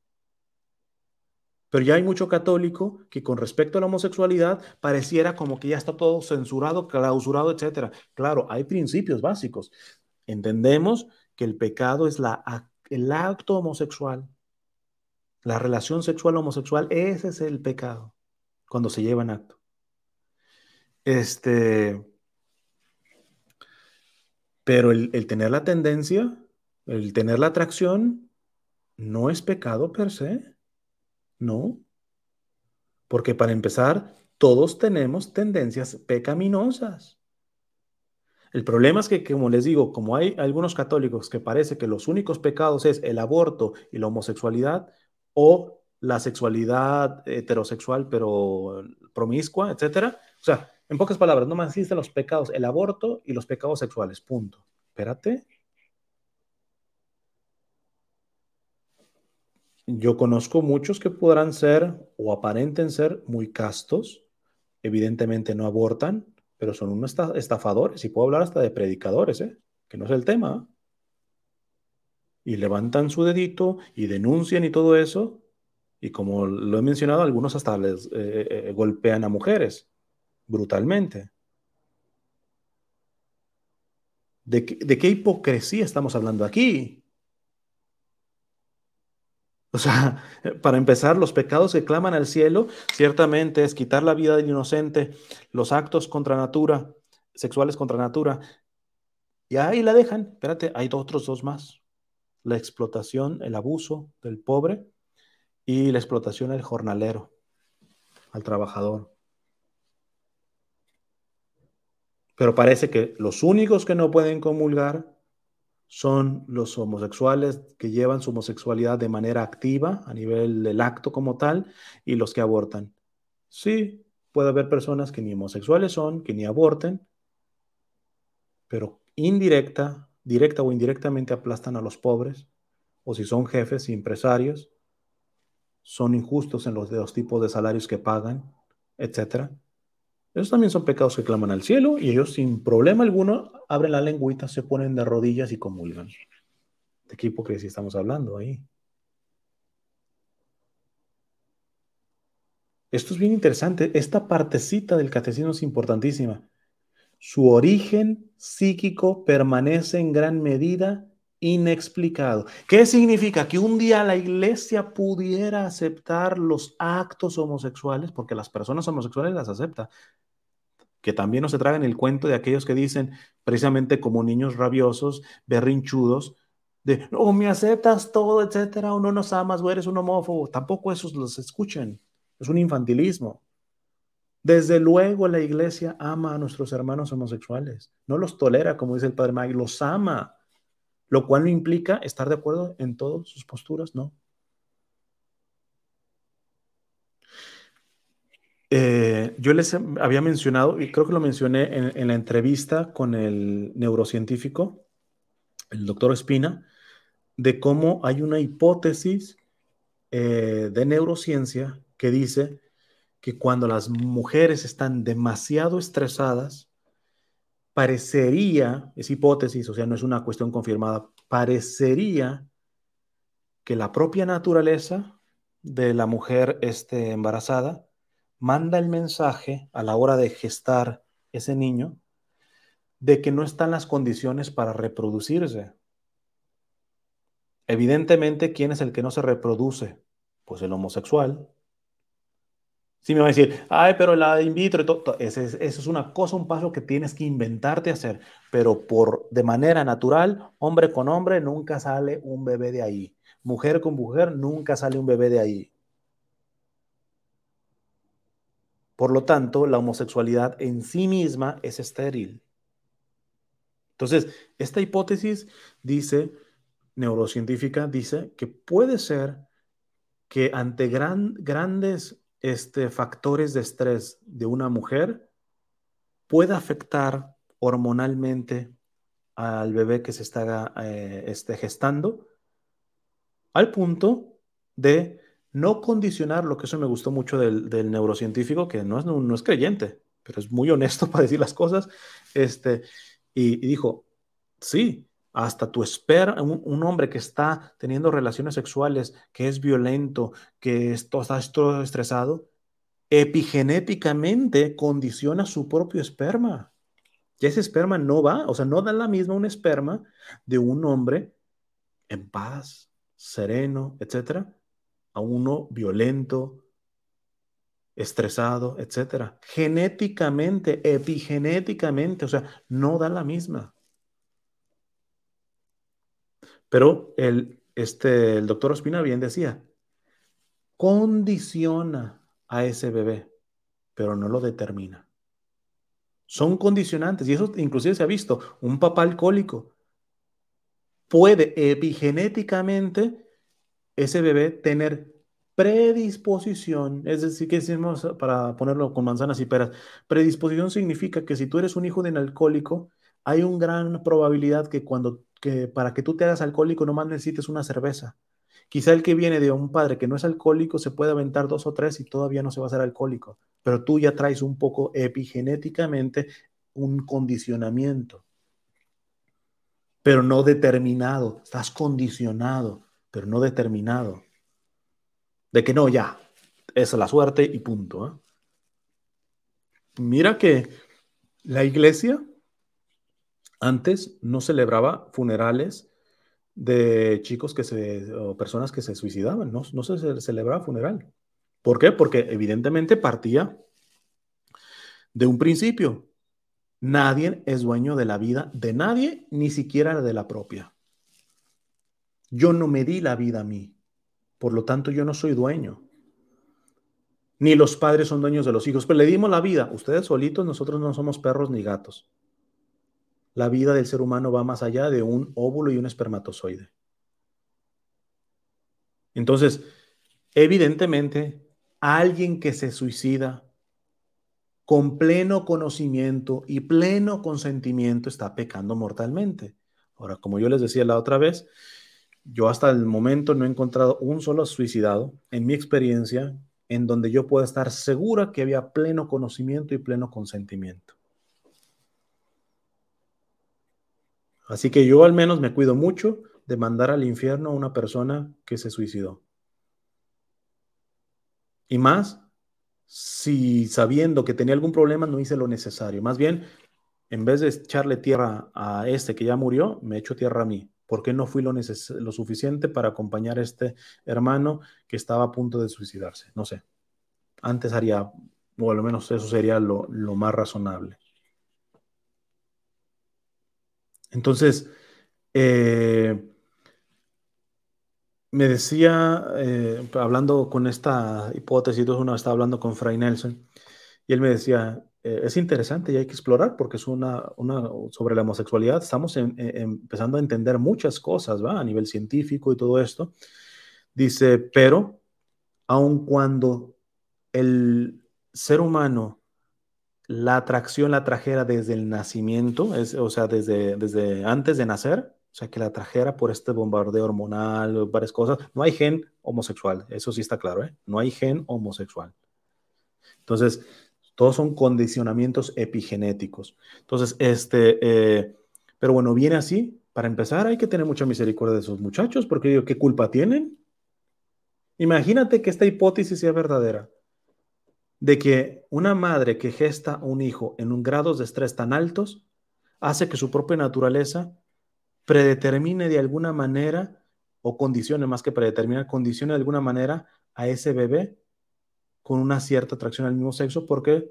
Pero ya hay mucho católico que con respecto a la homosexualidad pareciera como que ya está todo censurado, clausurado, etc. Claro, hay principios básicos. Entendemos que el pecado es la el acto homosexual, la relación sexual homosexual, ese es el pecado cuando se lleva en acto. Este, pero el, el tener la tendencia, el tener la atracción, no es pecado per se, no. Porque para empezar, todos tenemos tendencias pecaminosas. El problema es que, como les digo, como hay algunos católicos que parece que los únicos pecados es el aborto y la homosexualidad o la sexualidad heterosexual pero promiscua, etcétera. O sea, en pocas palabras, no más existen los pecados, el aborto y los pecados sexuales, punto. Espérate. Yo conozco muchos que podrán ser o aparenten ser muy castos, evidentemente no abortan, pero son unos estafadores y puedo hablar hasta de predicadores, ¿eh? que no es el tema. Y levantan su dedito y denuncian y todo eso. Y como lo he mencionado, algunos hasta les eh, eh, eh, golpean a mujeres brutalmente. ¿De, ¿De qué hipocresía estamos hablando aquí? O sea, para empezar, los pecados que claman al cielo ciertamente es quitar la vida del inocente, los actos contra natura, sexuales contra natura. Y ahí la dejan. Espérate, hay otros dos más. la explotación, el abuso del pobre y la explotación del jornalero, al trabajador. Pero parece que los únicos que no pueden comulgar son los homosexuales que llevan su homosexualidad de manera activa a nivel del acto como tal y los que abortan. Sí, puede haber personas que ni homosexuales son, que ni aborten, pero indirecta, directa o indirectamente aplastan a los pobres, o si son jefes y empresarios, son injustos en los, los tipos de salarios que pagan, etcétera. Esos también son pecados que claman al cielo y ellos sin problema alguno abren la lengüita, se ponen de rodillas y comulgan. ¿De qué hipocresía estamos hablando ahí? Esto es bien interesante. Esta partecita del catecismo es importantísima. Su origen psíquico permanece en gran medida inexplicado. ¿Qué significa? Que un día la iglesia pudiera aceptar los actos homosexuales, porque las personas homosexuales las acepta, que también no se tragan el cuento de aquellos que dicen, precisamente como niños rabiosos, berrinchudos, de, no, me aceptas todo, etcétera, o no nos amas, o eres un homófobo. Tampoco esos los escuchen. Es un infantilismo. Desde luego la iglesia ama a nuestros hermanos homosexuales. No los tolera, como dice el padre Maggie, los ama. Lo cual no implica estar de acuerdo en todas sus posturas, no. Eh, yo les había mencionado, y creo que lo mencioné en, la entrevista con el neurocientífico, el doctor Espina, de cómo hay una hipótesis eh, de neurociencia que dice que cuando las mujeres están demasiado estresadas, parecería, es hipótesis, o sea, no es una cuestión confirmada, parecería que la propia naturaleza de la mujer este, embarazada manda el mensaje a la hora de gestar ese niño de que no están las condiciones para reproducirse. Evidentemente, ¿quién es el que no se reproduce? Pues el homosexual. Si me va a decir, ay, pero la in vitro, todo, eso, es una cosa, un paso que tienes que inventarte hacer, pero por de manera natural, hombre con hombre, nunca sale un bebé de ahí. Mujer con mujer, nunca sale un bebé de ahí. Por lo tanto, la homosexualidad en sí misma es estéril. Entonces, esta hipótesis dice, neurocientífica, dice que puede ser que ante grandes este, factores de estrés de una mujer pueda afectar hormonalmente al bebé que se está eh, este, gestando, al punto de no condicionar, lo que eso me gustó mucho del, neurocientífico, que no es, no, es creyente, pero es muy honesto para decir las cosas, este, y, dijo, sí, hasta tu esperma, un, hombre que está teniendo relaciones sexuales, que es violento, que está estresado, epigenéticamente condiciona su propio esperma. Y ese esperma no va, o sea, no da la misma un esperma de un hombre en paz, sereno, etcétera, a uno violento, estresado, etcétera. Genéticamente, epigenéticamente, o sea, no da la misma. Pero el, este, el doctor Ospina bien decía, condiciona a ese bebé, pero no lo determina. Son condicionantes y eso inclusive se ha visto. Un papá alcohólico puede epigenéticamente ese bebé tener predisposición, es decir, que decimos para ponerlo con manzanas y peras? Predisposición significa que si tú eres un hijo de un alcohólico, hay una gran probabilidad que cuando que para que tú te hagas alcohólico nomás necesites una cerveza. Quizá el que viene de un padre que no es alcohólico se puede aventar dos o tres y todavía no se va a hacer alcohólico, pero tú ya traes un poco epigenéticamente un condicionamiento, pero no determinado, estás condicionado pero no determinado. De que no, ya, es la suerte y punto. ¿eh? Mira que la iglesia antes no celebraba funerales de chicos que se, o personas que se suicidaban, no, no se celebraba funeral. ¿Por qué? Porque evidentemente partía de un principio. Nadie es dueño de la vida de nadie, ni siquiera de la propia. Yo no me di la vida a mí. Por lo tanto, yo no soy dueño. Ni los padres son dueños de los hijos, pero le dimos la vida. Ustedes solitos, nosotros no somos perros ni gatos. La vida del ser humano va más allá de un óvulo y un espermatozoide. Entonces, evidentemente, alguien que se suicida con pleno conocimiento y pleno consentimiento está pecando mortalmente. Ahora, como yo les decía la otra vez, yo hasta el momento no he encontrado un solo suicidado en mi experiencia en donde yo pueda estar segura que había pleno conocimiento y pleno consentimiento. Así que yo al menos me cuido mucho de mandar al infierno a una persona que se suicidó. Y más si sabiendo que tenía algún problema no hice lo necesario. Más bien, en vez de echarle tierra a este que ya murió, me echo tierra a mí. ¿Por qué no fui lo, suficiente para acompañar a este hermano que estaba a punto de suicidarse? No sé. Antes haría, o al menos eso sería lo más razonable. Entonces, eh, me decía, eh, hablando con esta hipótesis, uno estaba hablando con Fray Nelson, y él me decía, eh, es interesante y hay que explorar porque es una, una sobre la homosexualidad, estamos empezando a entender muchas cosas, ¿va? A nivel científico y todo esto. Dice, pero aun cuando el ser humano la atracción la trajera desde el nacimiento, es, o sea, desde, desde antes de nacer, o sea, que la trajera por este bombardeo hormonal, varias cosas. No hay gen homosexual, eso sí está claro, ¿eh? No hay gen homosexual. Entonces, todos son condicionamientos epigenéticos. Entonces, este, eh, pero bueno, viene así. Para empezar, hay que tener mucha misericordia de esos muchachos, porque digo, ¿qué culpa tienen? Imagínate que esta hipótesis sea verdadera de que una madre que gesta un hijo en un grados de estrés tan altos hace que su propia naturaleza predetermine de alguna manera o condicione más que predeterminar, condicione de alguna manera a ese bebé con una cierta atracción al mismo sexo porque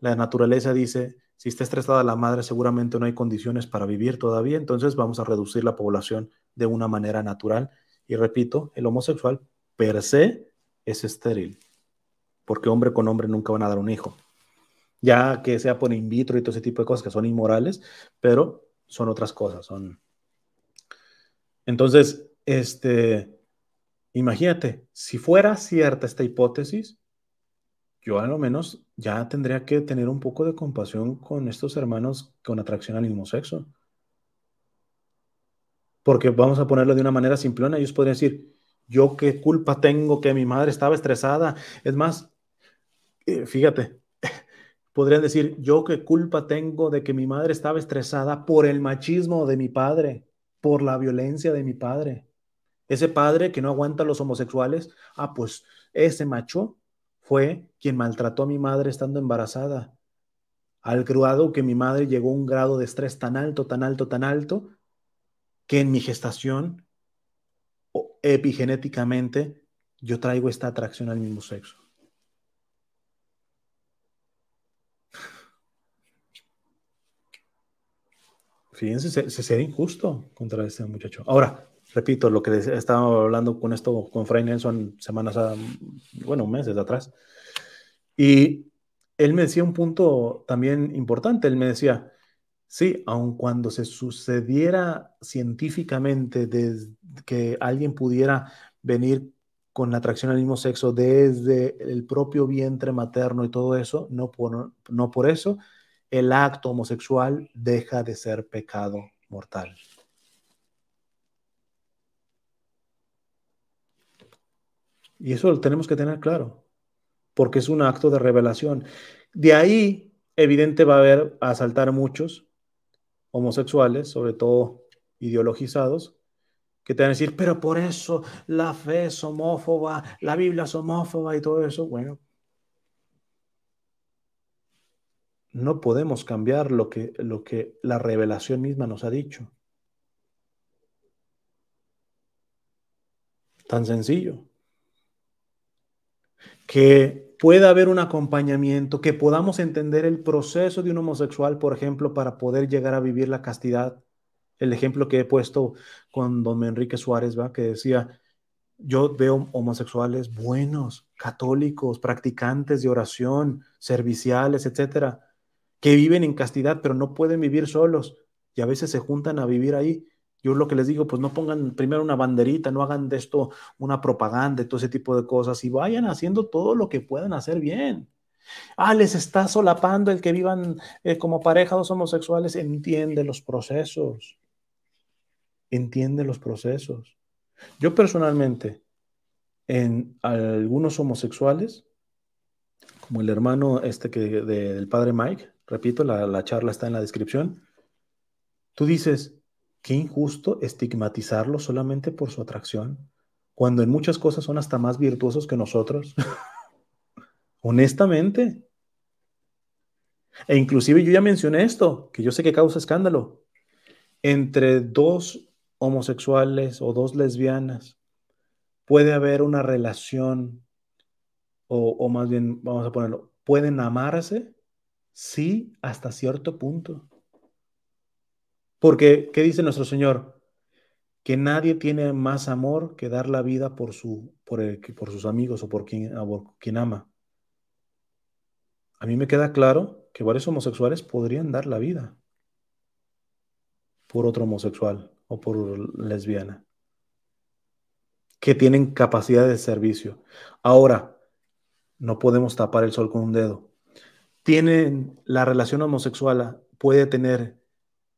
la naturaleza dice, si está estresada la madre seguramente no hay condiciones para vivir todavía, entonces vamos a reducir la población de una manera natural. Y repito, el homosexual per se es estéril porque hombre con hombre nunca van a dar un hijo. Ya que sea por in vitro y todo ese tipo de cosas que son inmorales, pero son otras cosas, son... Entonces, este, imagínate, si fuera cierta esta hipótesis, yo a lo menos ya tendría que tener un poco de compasión con estos hermanos con atracción al mismo sexo. Porque vamos a ponerlo de una manera simplona, ellos podrían decir, yo qué culpa tengo que mi madre estaba estresada. Es más, eh, fíjate, podrían decir, yo qué culpa tengo de que mi madre estaba estresada por el machismo de mi padre, por la violencia de mi padre. Ese padre que no aguanta a los homosexuales, ah, pues ese macho fue quien maltrató a mi madre estando embarazada, al grado que mi madre llegó a un grado de estrés tan alto, tan alto, tan alto, que en mi gestación, epigenéticamente, yo traigo esta atracción al mismo sexo. Fíjense, se, se injusto contra este muchacho. Ahora, repito, lo que estaba hablando con esto con Fray Nelson semanas, bueno, meses atrás. Y él me decía un punto también importante. Él me decía, sí, aun cuando se sucediera científicamente que alguien pudiera venir con la atracción al mismo sexo desde el propio vientre materno y todo eso, no por, no por eso el acto homosexual deja de ser pecado mortal. Y eso lo tenemos que tener claro, porque es un acto de revelación. De ahí, evidente, va a haber a saltar muchos homosexuales, sobre todo ideologizados, que te van a decir, pero por eso la fe es homófoba, la Biblia es homófoba y todo eso. Bueno, no podemos cambiar lo que, lo que la revelación misma nos ha dicho. Tan sencillo. Que pueda haber un acompañamiento, que podamos entender el proceso de un homosexual, por ejemplo, para poder llegar a vivir la castidad el ejemplo que he puesto con don Enrique Suárez, ¿va? que decía, yo veo homosexuales buenos, católicos, practicantes de oración, serviciales, etcétera, que viven en castidad, pero no pueden vivir solos y a veces se juntan a vivir ahí. Yo lo que les digo, pues no pongan primero una banderita, no hagan de esto una propaganda todo ese tipo de cosas y vayan haciendo todo lo que puedan hacer bien. Ah, les está solapando el que vivan eh, como pareja dos homosexuales. Entiende los procesos. Entiende los procesos. Yo personalmente, en algunos homosexuales, como el hermano este que del padre Mike, repito, la, la charla está en la descripción, tú dices, qué injusto estigmatizarlo solamente por su atracción, cuando en muchas cosas son hasta más virtuosos que nosotros. Honestamente. E inclusive yo ya mencioné esto, que yo sé que causa escándalo. Entre dos homosexuales o dos lesbianas puede haber una relación, o, o más bien, vamos a ponerlo, pueden amarse, sí, hasta cierto punto. Porque, ¿qué dice nuestro Señor? Que nadie tiene más amor que dar la vida por, su, por, el, por sus amigos o por quien, por quien ama. A mí me queda claro que varios homosexuales podrían dar la vida por otro homosexual o por lesbiana, que tienen capacidad de servicio. Ahora, no podemos tapar el sol con un dedo. Tienen la relación homosexual, puede tener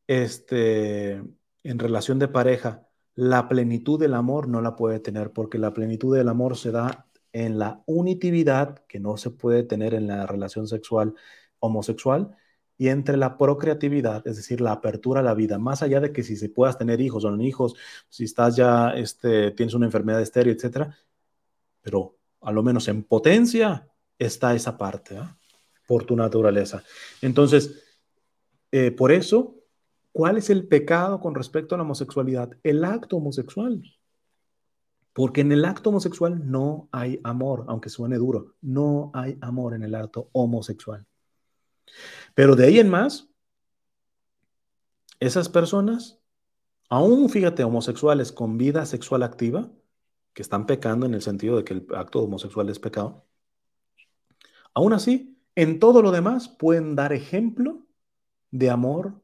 este, en relación de pareja, la plenitud del amor no la puede tener porque la plenitud del amor se da en la unitividad que no se puede tener en la relación sexual homosexual y entre la procreatividad, es decir, la apertura a la vida, más allá de que si se puedas tener hijos o no hijos, si estás ya, este, tienes una enfermedad estéril, etcétera, pero a lo menos en potencia está esa parte, ¿eh? Por tu naturaleza. Entonces, eh, por eso, ¿cuál es el pecado con respecto a la homosexualidad? El acto homosexual. Porque en el acto homosexual no hay amor, aunque suene duro, no hay amor en el acto homosexual. Pero de ahí en más, esas personas, aún fíjate, homosexuales con vida sexual activa, que están pecando en el sentido de que el acto homosexual es pecado, aún así, en todo lo demás pueden dar ejemplo de amor,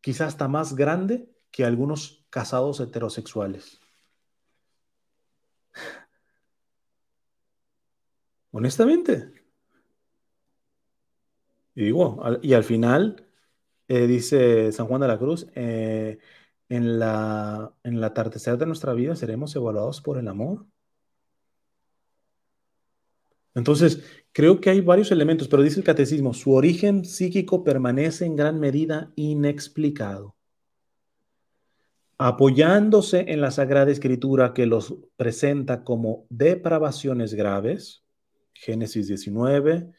quizás hasta más grande que algunos casados heterosexuales. Honestamente, y digo, y al final, eh, dice San Juan de la Cruz, eh, en, la, en el atardecer de nuestra vida seremos evaluados por el amor. Entonces, creo que hay varios elementos, pero dice el catecismo, su origen psíquico permanece en gran medida inexplicado. Apoyándose en la Sagrada Escritura que los presenta como depravaciones graves, Génesis 19,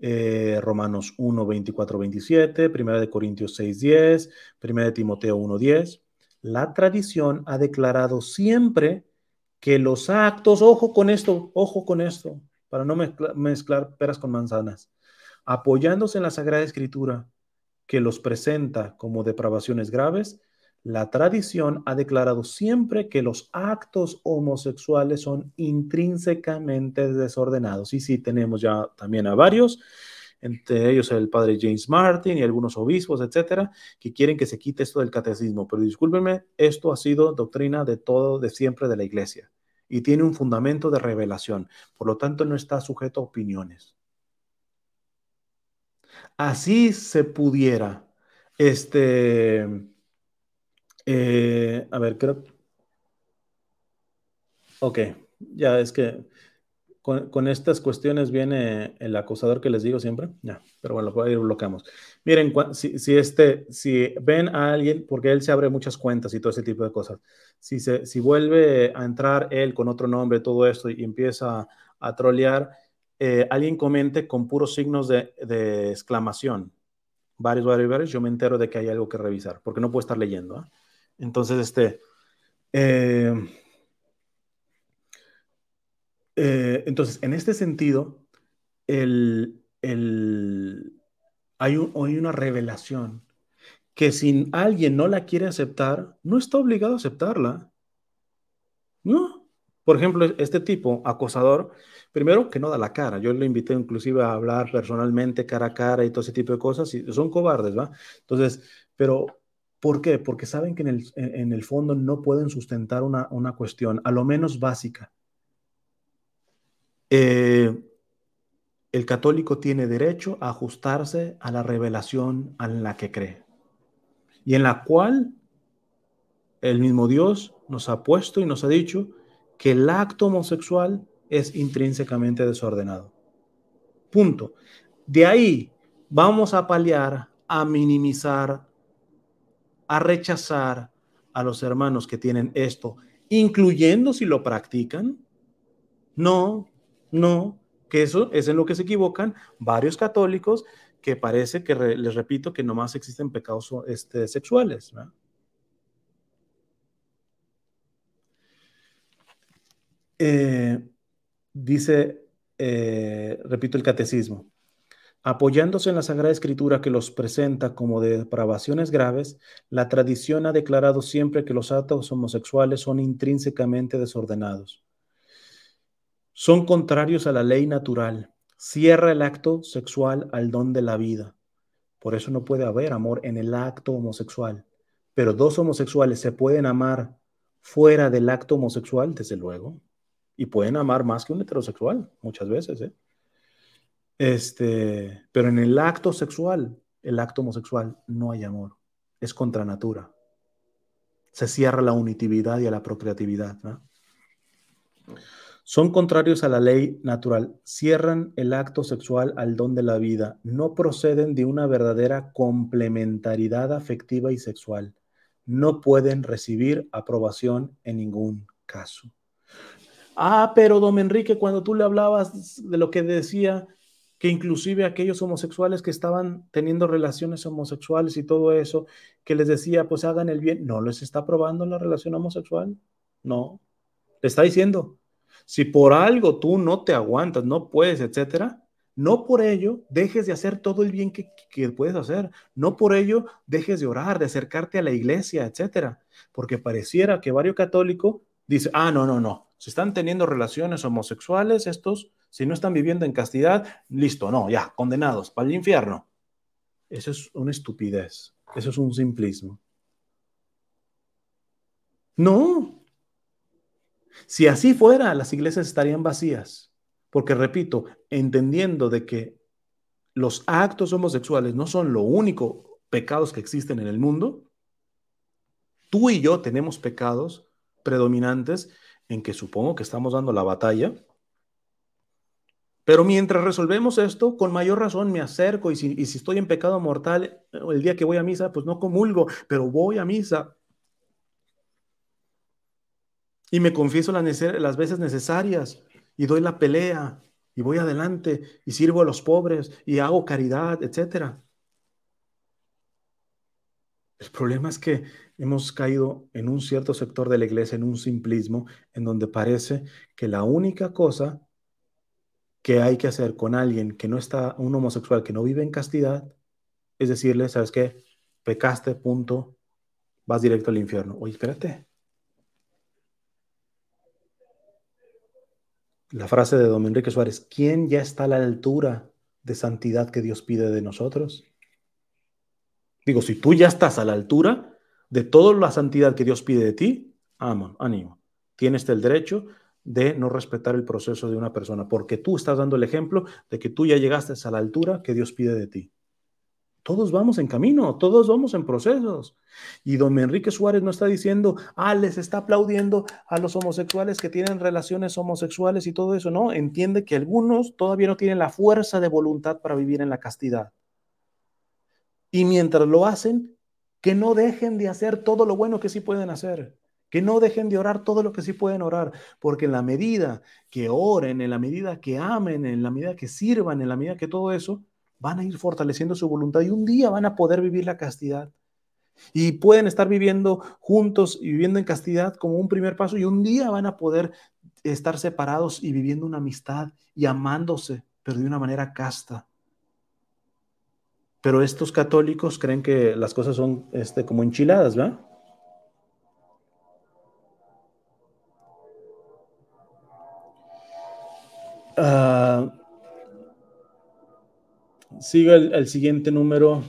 eh, Romanos 1, 24, 27, 1 de Corintios 6, 10, 1 de Timoteo 1, 10. La tradición ha declarado siempre que los actos, ojo con esto, ojo con esto, para no mezclar peras con manzanas, apoyándose en la Sagrada Escritura que los presenta como depravaciones graves, la tradición ha declarado siempre que los actos homosexuales son intrínsecamente desordenados. Y sí, tenemos ya también a varios, entre ellos el padre James Martin y algunos obispos, etcétera, que quieren que se quite esto del catecismo. Pero discúlpenme, esto ha sido doctrina de todo, de siempre de la iglesia y tiene un fundamento de revelación. Por lo tanto, no está sujeto a opiniones. Así se pudiera, este, eh, a ver, creo. Ok, ya es que con, estas cuestiones viene el acosador que les digo siempre. Ya, pero bueno, ahí bloqueamos. Miren, si, este, si ven a alguien, porque él se abre muchas cuentas y todo ese tipo de cosas, si, se, si vuelve a entrar él con otro nombre, todo esto, y empieza a, trolear, eh, alguien comente con puros signos de, exclamación, varios, varios, varios, yo me entero de que hay algo que revisar, porque no puedo estar leyendo. ¿ah? Entonces, este, eh, eh, entonces, en este sentido, el, hay, hay una revelación que si alguien no la quiere aceptar, no está obligado a aceptarla. No. Por ejemplo, este tipo, acosador, primero que no da la cara. Yo le invité inclusive a hablar personalmente, cara a cara y todo ese tipo de cosas, y son cobardes, ¿va? Entonces, pero ¿por qué? Porque saben que en el, en el fondo no pueden sustentar una, una cuestión, a lo menos básica. Eh, el católico tiene derecho a ajustarse a la revelación en la que cree y en la cual el mismo Dios nos ha puesto y nos ha dicho que el acto homosexual es intrínsecamente desordenado. Punto. De ahí vamos a paliar, a minimizar, a rechazar a los hermanos que tienen esto, incluyendo si lo practican. No, no, que eso es en lo que se equivocan varios católicos que parece que, les repito, que nomás existen pecados este, sexuales. Eh, dice, eh, repito el catecismo, apoyándose en la Sagrada Escritura que los presenta como de depravaciones graves, la tradición ha declarado siempre que los actos homosexuales son intrínsecamente desordenados son contrarios a la ley natural. Cierra el acto sexual al don de la vida. Por eso no puede haber amor en el acto homosexual. Pero dos homosexuales se pueden amar fuera del acto homosexual, desde luego. Y pueden amar más que un heterosexual, muchas veces. ¿eh? Este, pero en el acto sexual, el acto homosexual, no hay amor. Es contra natura. Se cierra la unitividad y a la procreatividad. Son contrarios a la ley natural, cierran el acto sexual al don de la vida, no proceden de una verdadera complementariedad afectiva y sexual, no pueden recibir aprobación en ningún caso. Ah, pero don Enrique, cuando tú le hablabas de lo que decía, que inclusive aquellos homosexuales que estaban teniendo relaciones homosexuales y todo eso, que les decía, pues hagan el bien, ¿no les está aprobando la relación homosexual? No, le está diciendo, si por algo tú no te aguantas, no puedes, etcétera, no por ello dejes de hacer todo el bien que, puedes hacer. No por ello dejes de orar, de acercarte a la iglesia, etcétera. Porque pareciera que varios católicos dice, ah, no, no, no. Si están teniendo relaciones homosexuales, estos, si no están viviendo en castidad, listo, no, ya, condenados para el infierno. Eso es una estupidez. Eso es un simplismo. No, si así fuera, las iglesias estarían vacías, porque repito, entendiendo de que los actos homosexuales no son lo único pecados que existen en el mundo, tú y yo tenemos pecados predominantes en que supongo que estamos dando la batalla. Pero mientras resolvemos esto, con mayor razón me acerco y si, y si estoy en pecado mortal, el día que voy a misa, pues no comulgo, pero voy a misa y me confieso las, veces necesarias y doy la pelea y voy adelante y sirvo a los pobres y hago caridad, etc. El problema es que hemos caído en un cierto sector de la iglesia, en un simplismo, en donde parece que la única cosa que hay que hacer con alguien que no está, un homosexual que no vive en castidad, es decirle, ¿sabes qué? Pecaste, punto, vas directo al infierno. Oye, espérate, la frase de don Enrique Suárez, ¿quién ya está a la altura de santidad que Dios pide de nosotros? Digo, si tú ya estás a la altura de toda la santidad que Dios pide de ti, amo, ánimo. Tienes el derecho de no respetar el proceso de una persona, porque tú estás dando el ejemplo de que tú ya llegaste a la altura que Dios pide de ti. Todos vamos en camino, todos vamos en procesos. Y don Enrique Suárez no está diciendo, ah, les está aplaudiendo a los homosexuales que tienen relaciones homosexuales y todo eso. No, entiende que algunos todavía no tienen la fuerza de voluntad para vivir en la castidad. Y mientras lo hacen, que no dejen de hacer todo lo bueno que sí pueden hacer. Que no dejen de orar todo lo que sí pueden orar, porque en la medida que oren, en la medida que amen, en la medida que sirvan, en la medida que todo eso, van a ir fortaleciendo su voluntad y un día van a poder vivir la castidad. Y pueden estar viviendo juntos y viviendo en castidad como un primer paso y un día van a poder estar separados y viviendo una amistad y amándose, pero de una manera casta. Pero estos católicos creen que las cosas son este, como enchiladas, ¿verdad? Uh, siga el, el siguiente número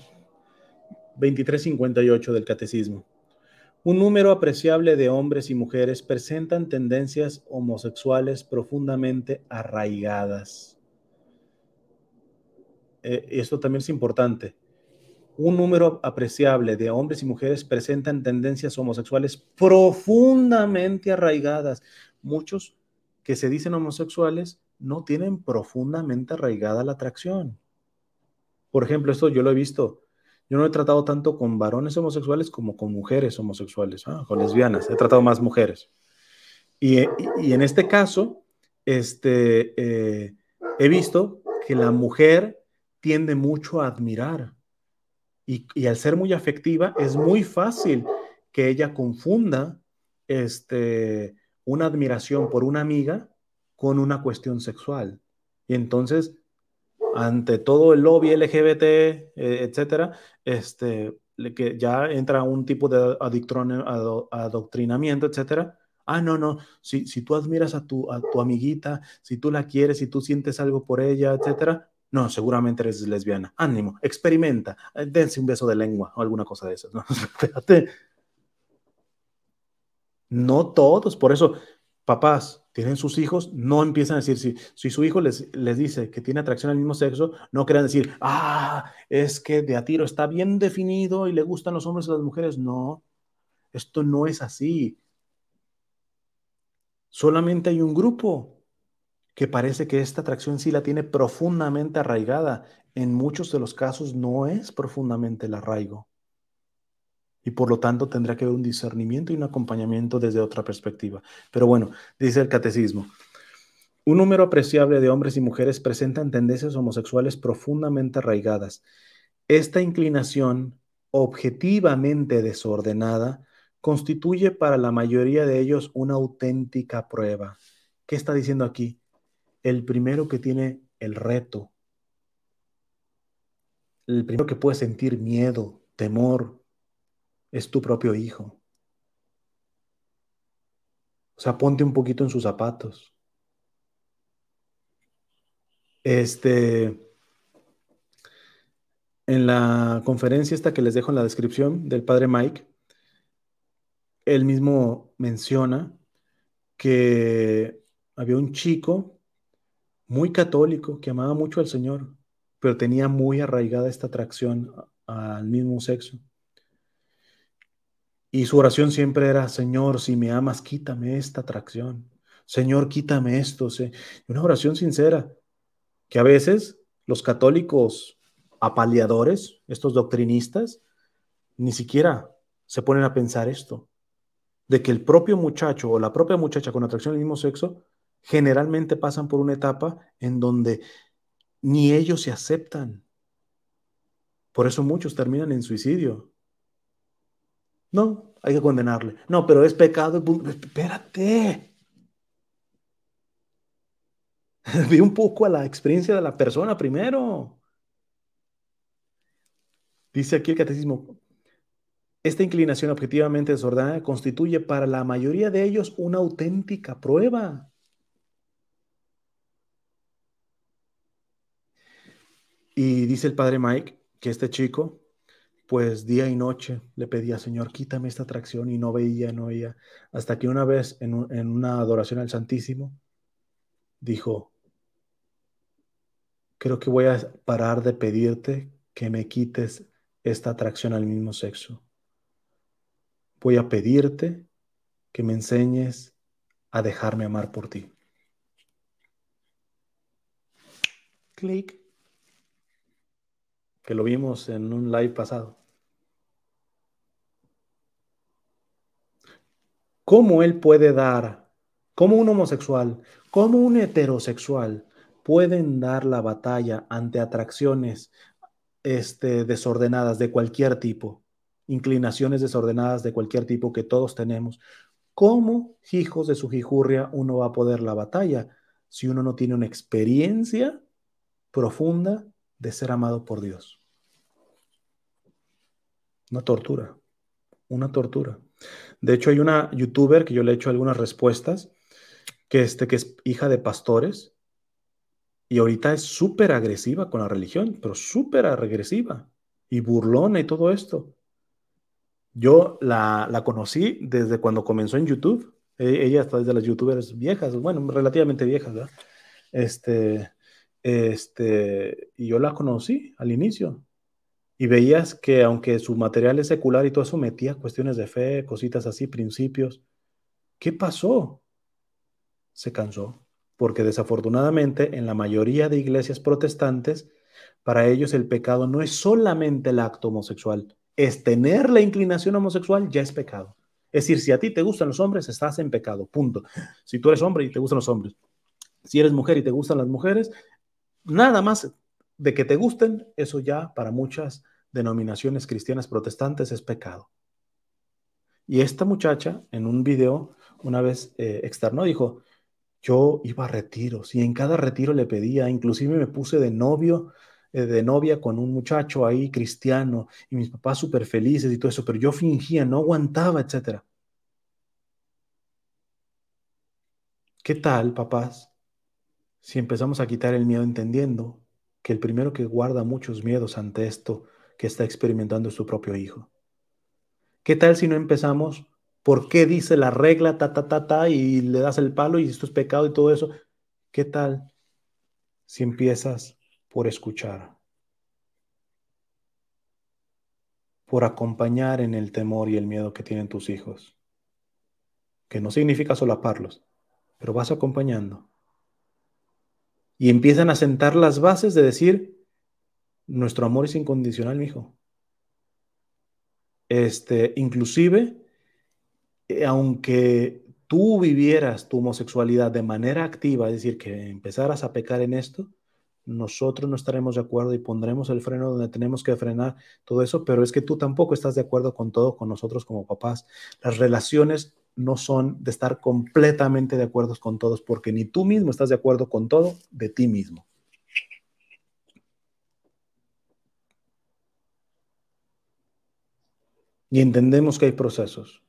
2358 del Catecismo. Un número apreciable de hombres y mujeres presentan tendencias homosexuales profundamente arraigadas. Eh, esto también es importante. Un número apreciable de hombres y mujeres presentan tendencias homosexuales profundamente arraigadas. Muchos que se dicen homosexuales no tienen profundamente arraigada la atracción. Por ejemplo, esto yo lo he visto. Yo no he tratado tanto con varones homosexuales como con mujeres homosexuales, ¿ah? con lesbianas. He tratado más mujeres. Y, en este caso, este, eh, he visto que la mujer tiende mucho a admirar. Y, y, al ser muy afectiva, es muy fácil que ella confunda este, una admiración por una amiga con una cuestión sexual. Y entonces, ante todo el lobby LGBT, eh, etcétera, este, que ya entra un tipo de adoctrinamiento, etcétera. Ah, no, no, si, si tú admiras a tu, a tu amiguita, si tú la quieres, si tú sientes algo por ella, etcétera, no, seguramente eres lesbiana. Ánimo, experimenta, eh, dense un beso de lengua o alguna cosa de esas. No, espérate. No todos, por eso, papás, tienen sus hijos, no empiezan a decir, si, si su hijo les, les dice que tiene atracción al mismo sexo, no quieran decir, ah, es que de a tiro está bien definido y le gustan los hombres y las mujeres. No, esto no es así. Solamente hay un grupo que parece que esta atracción sí la tiene profundamente arraigada. En muchos de los casos no es profundamente el arraigo y por lo tanto tendrá que haber un discernimiento y un acompañamiento desde otra perspectiva. Pero bueno, dice el catecismo, un número apreciable de hombres y mujeres presentan tendencias homosexuales profundamente arraigadas. Esta inclinación, objetivamente desordenada, constituye para la mayoría de ellos una auténtica prueba. ¿Qué está diciendo aquí? El primero que tiene el reto, el primero que puede sentir miedo, temor, es tu propio hijo. O sea, ponte un poquito en sus zapatos. Este, en la conferencia esta que les dejo en la descripción del padre Mike, él mismo menciona que había un chico muy católico que amaba mucho al Señor, pero tenía muy arraigada esta atracción al mismo sexo. Y su oración siempre era, Señor, si me amas, quítame esta atracción. Señor, quítame esto. Una oración sincera, que a veces los católicos apaleadores, estos doctrinistas, ni siquiera se ponen a pensar esto, de que el propio muchacho o la propia muchacha con atracción al mismo sexo generalmente pasan por una etapa en donde ni ellos se aceptan. Por eso muchos terminan en suicidio, no, hay que condenarle. No, pero es pecado. Espérate. Ve un poco a la experiencia de la persona primero. Dice aquí el catecismo, esta inclinación objetivamente desordenada constituye para la mayoría de ellos una auténtica prueba. Y dice el padre Mike que este chico pues día y noche le pedía, Señor, quítame esta atracción y no veía, no veía, hasta que una vez en, una adoración al Santísimo dijo, creo que voy a parar de pedirte que me quites esta atracción al mismo sexo. Voy a pedirte que me enseñes a dejarme amar por ti. Clic. Que lo vimos en un live pasado. Cómo él puede dar, cómo un homosexual, cómo un heterosexual pueden dar la batalla ante atracciones este, desordenadas de cualquier tipo, inclinaciones desordenadas de cualquier tipo que todos tenemos. ¿Cómo, hijos de su jijurria, uno va a poder la batalla si uno no tiene una experiencia profunda de ser amado por Dios? Una tortura, una tortura. De hecho, hay una youtuber que yo le he hecho algunas respuestas, que, este, que es hija de pastores, y ahorita es súper agresiva con la religión, pero súper agresiva y burlona y todo esto. Yo la, la, conocí desde cuando comenzó en YouTube. E, ella está desde las youtubers viejas, bueno, relativamente viejas, ¿verdad? Este, este, y yo la conocí al inicio. Y veías que aunque su material es secular y todo eso, metía cuestiones de fe, cositas así, principios. ¿Qué pasó? Se cansó porque desafortunadamente en la mayoría de iglesias protestantes, para ellos el pecado no es solamente el acto homosexual, es tener la inclinación homosexual ya es pecado. Es decir, si a ti te gustan los hombres, estás en pecado, punto. Si tú eres hombre y te gustan los hombres, si eres mujer y te gustan las mujeres, nada más de que te gusten, eso ya para muchas denominaciones cristianas protestantes es pecado. Y esta muchacha en un video una vez eh, externó, dijo, yo iba a retiros y en cada retiro le pedía, inclusive me puse de novio, eh, de novia con un muchacho ahí cristiano y mis papás súper felices y todo eso, pero yo fingía, no aguantaba, etcétera. ¿Qué tal, papás, si empezamos a quitar el miedo entendiendo que el primero que guarda muchos miedos ante esto que está experimentando su propio hijo? ¿Qué tal si no empezamos ¿Por qué dice la regla, ta, ta, ta, ta, y le das el palo y esto es pecado y todo eso? ¿Qué tal si empiezas por escuchar? Por acompañar en el temor y el miedo que tienen tus hijos. Que no significa solaparlos, pero vas acompañando. Y empiezan a sentar las bases de decir, nuestro amor es incondicional, mi hijo. Este, inclusive eh, aunque tú vivieras tu homosexualidad de manera activa, es decir, que empezaras a pecar en esto, nosotros no estaremos de acuerdo y pondremos el freno donde tenemos que frenar todo eso, pero es que tú tampoco estás de acuerdo con todo, con nosotros como papás. Las relaciones no son de estar completamente de acuerdo con todos, porque ni tú mismo estás de acuerdo con todo de ti mismo. Y entendemos que hay procesos.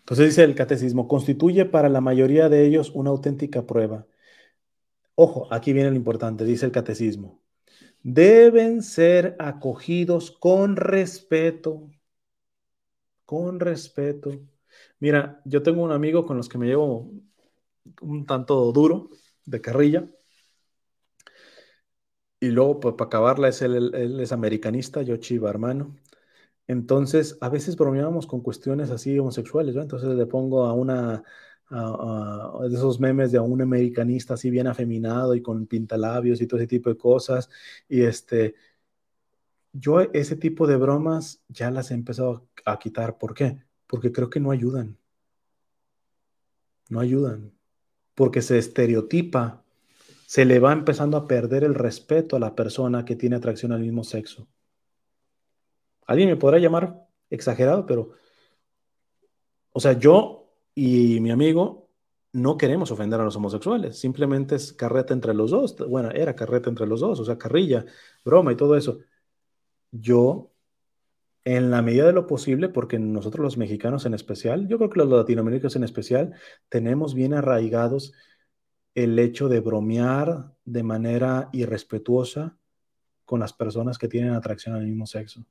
Entonces dice el catecismo, constituye para la mayoría de ellos una auténtica prueba. Ojo, aquí viene lo importante, dice el catecismo. Deben ser acogidos con respeto, con respeto. Mira, yo tengo un amigo con los que me llevo un tanto duro, de carrilla. Y luego, pues, para acabarla, es él, es americanista, yo chiva, hermano. Entonces, a veces bromeábamos con cuestiones así homosexuales, ¿no? Entonces le pongo a una, de esos memes de un americanista así bien afeminado y con pintalabios y todo ese tipo de cosas. Y este, yo ese tipo de bromas ya las he empezado a quitar. ¿Por qué? Porque creo que no ayudan. No ayudan. Porque se estereotipa, se le va empezando a perder el respeto a la persona que tiene atracción al mismo sexo. Alguien me podrá llamar exagerado, pero, o sea, yo y mi amigo no queremos ofender a los homosexuales, simplemente es carreta entre los dos. Bueno, era carreta entre los dos, o sea, carrilla, broma y todo eso. Yo, en la medida de lo posible, porque nosotros los mexicanos en especial, yo creo que los latinoamericanos en especial, tenemos bien arraigados el hecho de bromear de manera irrespetuosa con las personas que tienen atracción al mismo sexo.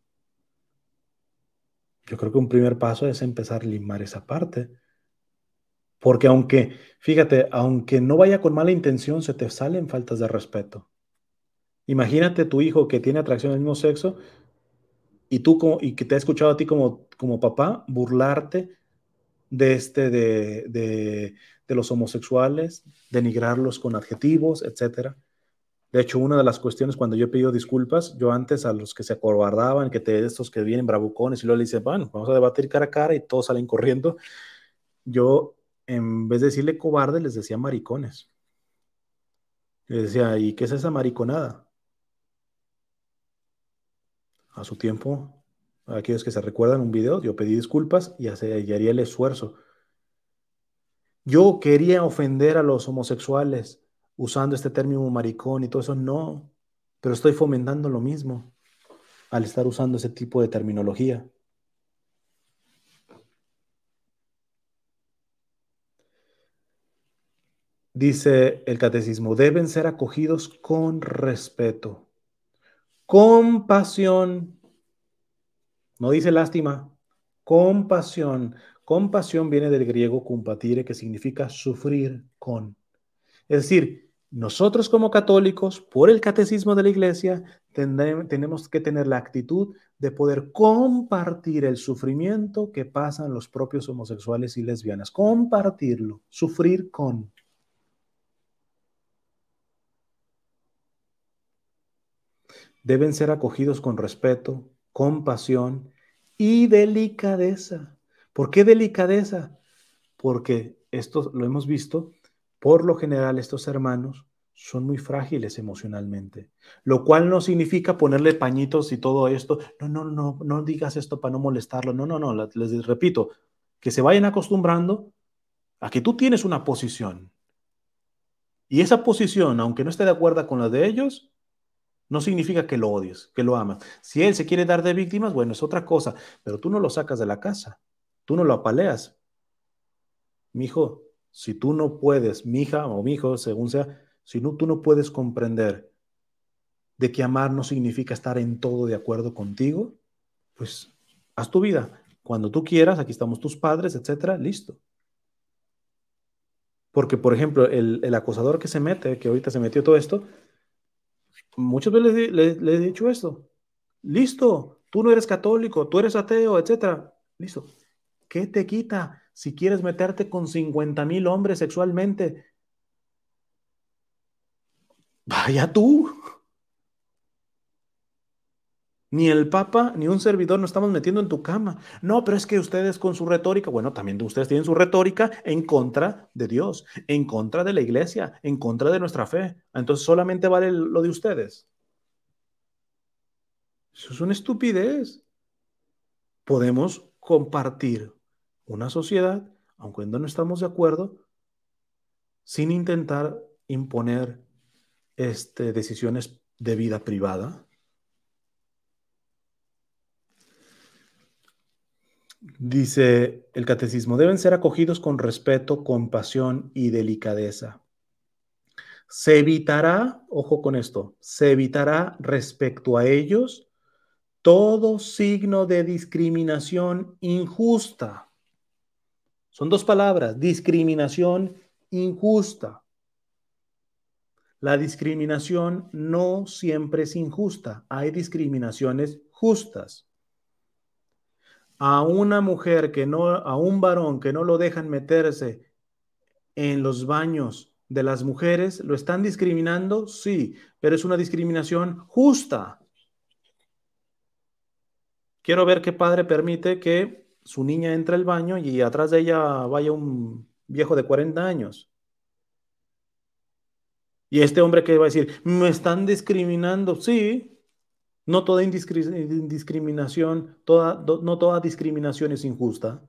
Yo creo que un primer paso es empezar a limar esa parte. Porque aunque, fíjate, aunque no vaya con mala intención, se te salen faltas de respeto. Imagínate tu hijo que tiene atracción al mismo sexo y tú como, y que te ha escuchado a ti como, como papá burlarte de este de, de, de los homosexuales, denigrarlos con adjetivos, etcétera. De hecho, una de las cuestiones cuando yo he disculpas, yo antes a los que se acobardaban, que te, estos que vienen bravucones y luego le dicen, bueno, vamos a debatir cara a cara y todos salen corriendo, yo en vez de decirle cobarde, les decía maricones. Les decía, ¿y qué es esa mariconada? A su tiempo, aquellos que se recuerdan un video, yo pedí disculpas y, haría el esfuerzo. Yo quería ofender a los homosexuales usando este término maricón y todo eso, no, pero estoy fomentando lo mismo. al estar usando ese tipo de terminología. Dice el catecismo, deben ser acogidos con respeto, compasión. No dice lástima, compasión. Compasión viene del griego compatire, que significa sufrir con. Es decir, nosotros como católicos, por el catecismo de la iglesia, tenemos que tener la actitud de poder compartir el sufrimiento que pasan los propios homosexuales y lesbianas. Compartirlo, sufrir con. deben ser acogidos con respeto, compasión y delicadeza. ¿Por qué delicadeza? Porque esto lo hemos visto, por lo general estos hermanos son muy frágiles emocionalmente, lo cual no significa ponerle pañitos y todo esto. No, no, no, no digas esto para no molestarlo. No, no, no, les repito, que se vayan acostumbrando a que tú tienes una posición. Y esa posición, aunque no esté de acuerdo con la de ellos, no significa que lo odies, que lo amas. Si él se quiere dar de víctimas, bueno, es otra cosa, pero tú no lo sacas de la casa, tú no lo apaleas. Mi hijo, si tú no puedes, mi hija o mi hijo, según sea, si no, tú no puedes comprender de que amar no significa estar en todo de acuerdo contigo, pues haz tu vida. Cuando tú quieras, aquí estamos tus padres, etcétera, listo. Porque, por ejemplo, el, el acosador que se mete, que ahorita se metió todo esto, muchas veces le, he dicho esto. Listo, tú no eres católico, tú eres ateo, etcétera. Listo. ¿Qué te quita si quieres meterte con 50 mil hombres sexualmente? Vaya tú. Ni el Papa ni un servidor nos estamos metiendo en tu cama. No, pero es que ustedes con su retórica, bueno, también ustedes tienen su retórica en contra de Dios, en contra de la iglesia, en contra de nuestra fe. Entonces solamente vale lo de ustedes. Eso es una estupidez. Podemos compartir una sociedad, aunque no estamos de acuerdo, sin intentar imponer este, decisiones de vida privada Dice el catecismo, deben ser acogidos con respeto, compasión y delicadeza. Se evitará, ojo con esto, se evitará respecto a ellos todo signo de discriminación injusta. Son dos palabras, discriminación injusta. La discriminación no siempre es injusta, hay discriminaciones justas a una mujer que no, a un varón que no lo dejan meterse en los baños de las mujeres, ¿lo están discriminando? Sí, pero es una discriminación justa. Quiero ver qué padre permite que su niña entre al baño y atrás de ella vaya un viejo de 40 años. Y este hombre que va a decir, me están discriminando, sí, no toda indiscriminación, no toda discriminación es injusta.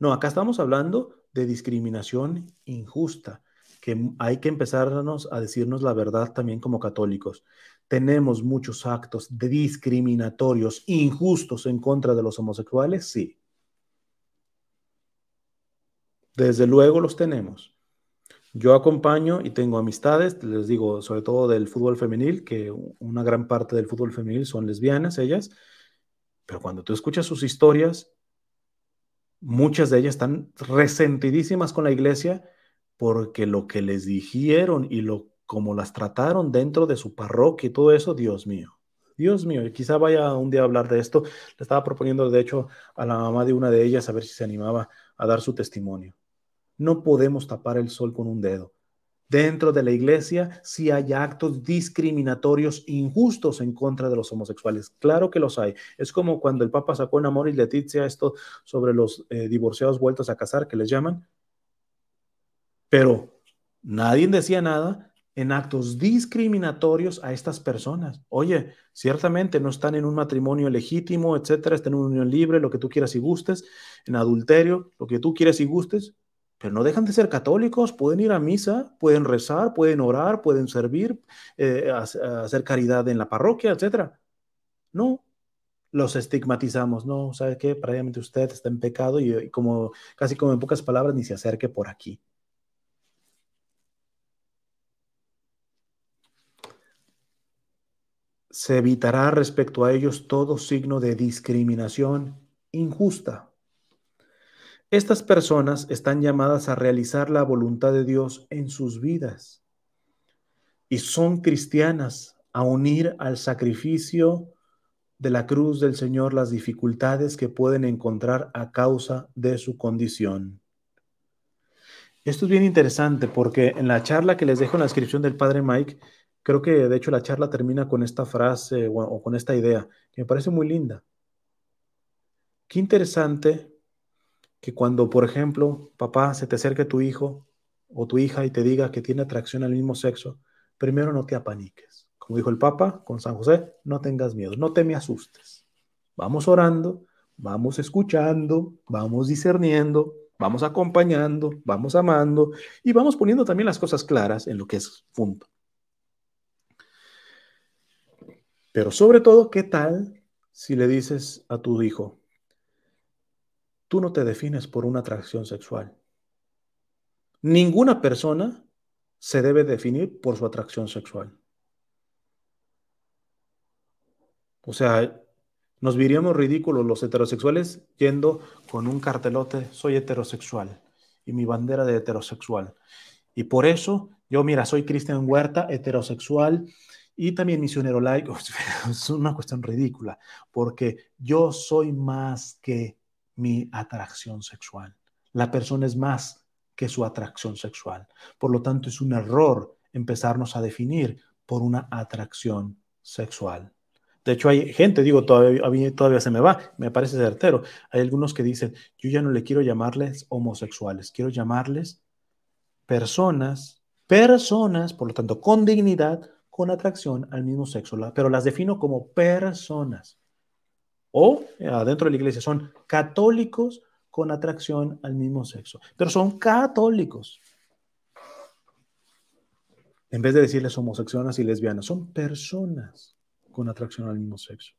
No, acá estamos hablando de discriminación injusta, que hay que empezarnos a decirnos la verdad también como católicos. ¿Tenemos muchos actos discriminatorios, injustos en contra de los homosexuales? Sí. Desde luego los tenemos. Yo acompaño y tengo amistades, les digo, sobre todo del fútbol femenil, que una gran parte del fútbol femenil son lesbianas ellas, pero cuando tú escuchas sus historias, muchas de ellas están resentidísimas con la iglesia porque lo que les dijeron y lo como las trataron dentro de su parroquia y todo eso, Dios mío. Dios mío, y quizá vaya un día a hablar de esto. Le estaba proponiendo, de hecho, a la mamá de una de ellas a ver si se animaba a dar su testimonio. No podemos tapar el sol con un dedo. Dentro de la iglesia sí hay actos discriminatorios injustos en contra de los homosexuales. Claro que los hay. Es como cuando el Papa sacó en Amor y Leticia esto sobre los eh, divorciados vueltos a casar, que les llaman. Pero nadie decía nada en actos discriminatorios a estas personas. Oye, ciertamente no están en un matrimonio legítimo, etcétera, están en una unión libre, lo que tú quieras y gustes, en adulterio, lo que tú quieras y gustes, pero no dejan de ser católicos, pueden ir a misa, pueden rezar, pueden orar, pueden servir, eh, hacer caridad en la parroquia, etc. No, los estigmatizamos. No, ¿sabe qué? Previamente usted está en pecado y, y como casi como en pocas palabras, ni se acerque por aquí. se evitará respecto a ellos todo signo de discriminación injusta. Estas personas están llamadas a realizar la voluntad de Dios en sus vidas y son cristianas a unir al sacrificio de la cruz del Señor las dificultades que pueden encontrar a causa de su condición. Esto es bien interesante porque en la charla que les dejo en la descripción del Padre Mike, Creo que de hecho la charla termina con esta frase o, con esta idea que me parece muy linda. Qué interesante que cuando, por ejemplo, papá se te acerque tu hijo o tu hija y te diga que tiene atracción al mismo sexo, primero no te apaniques. Como dijo el Papa con San José, no tengas miedo, no te me asustes. Vamos orando, vamos escuchando, vamos discerniendo, vamos acompañando, vamos amando y vamos poniendo también las cosas claras en lo que es punto. Pero sobre todo, ¿qué tal si le dices a tu hijo, tú no te defines por una atracción sexual? Ninguna persona se debe definir por su atracción sexual. O sea, nos viríamos ridículos los heterosexuales yendo con un cartelote, soy heterosexual, y mi bandera de heterosexual. Y por eso, yo, mira, soy Cristian Huerta, heterosexual, y también misionero laico, es una cuestión ridícula, porque yo soy más que mi atracción sexual. La persona es más que su atracción sexual. Por lo tanto, es un error empezarnos a definir por una atracción sexual. De hecho, hay gente, digo, todavía, todavía se me va, me parece certero. Hay algunos que dicen, yo ya no le quiero llamarles homosexuales, quiero llamarles personas, personas, por lo tanto, con dignidad, con atracción al mismo sexo, pero las defino como personas. O adentro de la iglesia son católicos con atracción al mismo sexo, pero son católicos. En vez de decirles homosexuales y lesbianas, son personas con atracción al mismo sexo.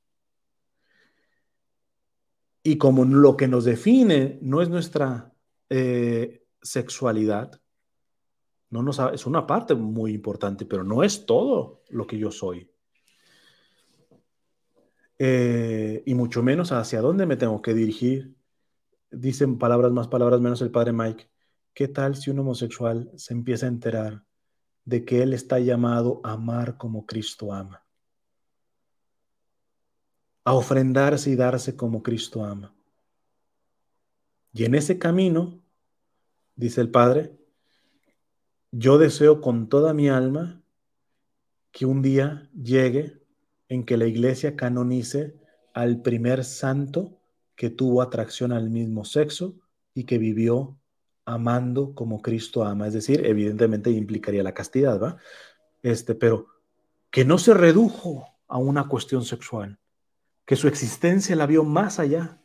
Y como lo que nos define no es nuestra eh, sexualidad, no es una parte muy importante, pero no es todo lo que yo soy. Eh, y mucho menos hacia dónde me tengo que dirigir. Dicen palabras más, palabras menos el padre Mike. ¿Qué tal si un homosexual se empieza a enterar de que él está llamado a amar como Cristo ama? A ofrendarse y darse como Cristo ama. Y en ese camino, dice el Padre, yo deseo con toda mi alma que un día llegue en que la iglesia canonice al primer santo que tuvo atracción al mismo sexo y que vivió amando como Cristo ama. Es decir, evidentemente implicaría la castidad, ¿va? Este, pero que no se redujo a una cuestión sexual, que su existencia la vio más allá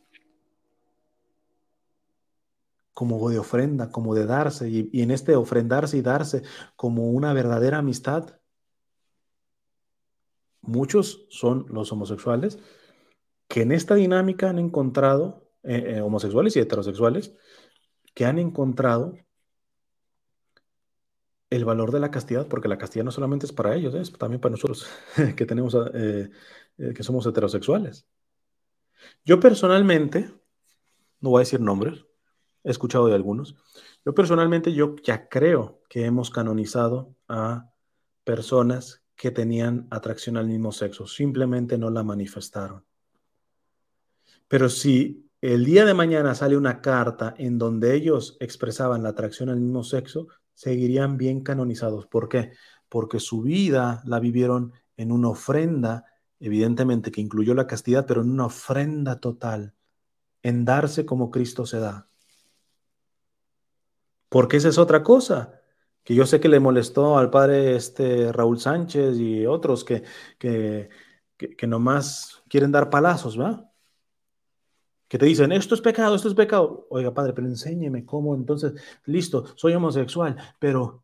como de ofrenda, como de darse, y, en este ofrendarse y darse como una verdadera amistad, muchos son los homosexuales que en esta dinámica han encontrado, eh, eh, homosexuales y heterosexuales, que han encontrado el valor de la castidad, porque la castidad no solamente es para ellos, es también para nosotros que tenemos, eh, que somos heterosexuales. Yo personalmente, no voy a decir nombres, he escuchado de algunos. Yo personalmente, yo ya creo que hemos canonizado a personas que tenían atracción al mismo sexo, simplemente no la manifestaron. Pero si el día de mañana sale una carta en donde ellos expresaban la atracción al mismo sexo, seguirían bien canonizados. ¿Por qué? Porque su vida la vivieron en una ofrenda, evidentemente que incluyó la castidad, pero en una ofrenda total, en darse como Cristo se da. Porque esa es otra cosa que yo sé que le molestó al padre este Raúl Sánchez y otros que, que, que, nomás quieren dar palazos, ¿verdad? Que te dicen, esto es pecado, esto es pecado. Oiga, padre, pero enséñeme cómo entonces, listo, soy homosexual, pero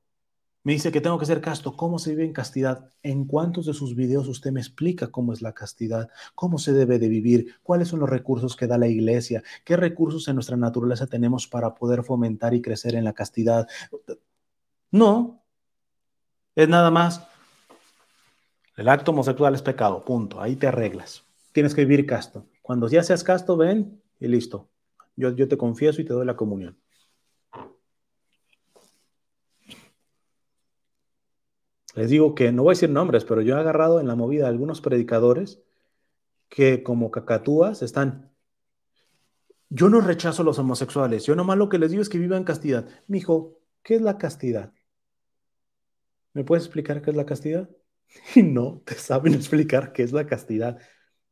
Me dice que tengo que ser casto. ¿Cómo se vive en castidad? ¿En cuántos de sus videos usted me explica cómo es la castidad? ¿Cómo se debe de vivir? ¿Cuáles son los recursos que da la iglesia? ¿Qué recursos en nuestra naturaleza tenemos para poder fomentar y crecer en la castidad? No. Es nada más. El acto homosexual es pecado. Punto. Ahí te arreglas. Tienes que vivir casto. Cuando ya seas casto, ven y listo. Yo, te confieso y te doy la comunión. Les digo que no voy a decir nombres, pero yo he agarrado en la movida a algunos predicadores que como cacatúas están. Yo no rechazo a los homosexuales, yo nomás lo que les digo es que vivan castidad. Mijo, ¿qué es la castidad? ¿Me puedes explicar qué es la castidad? Y no te saben explicar qué es la castidad.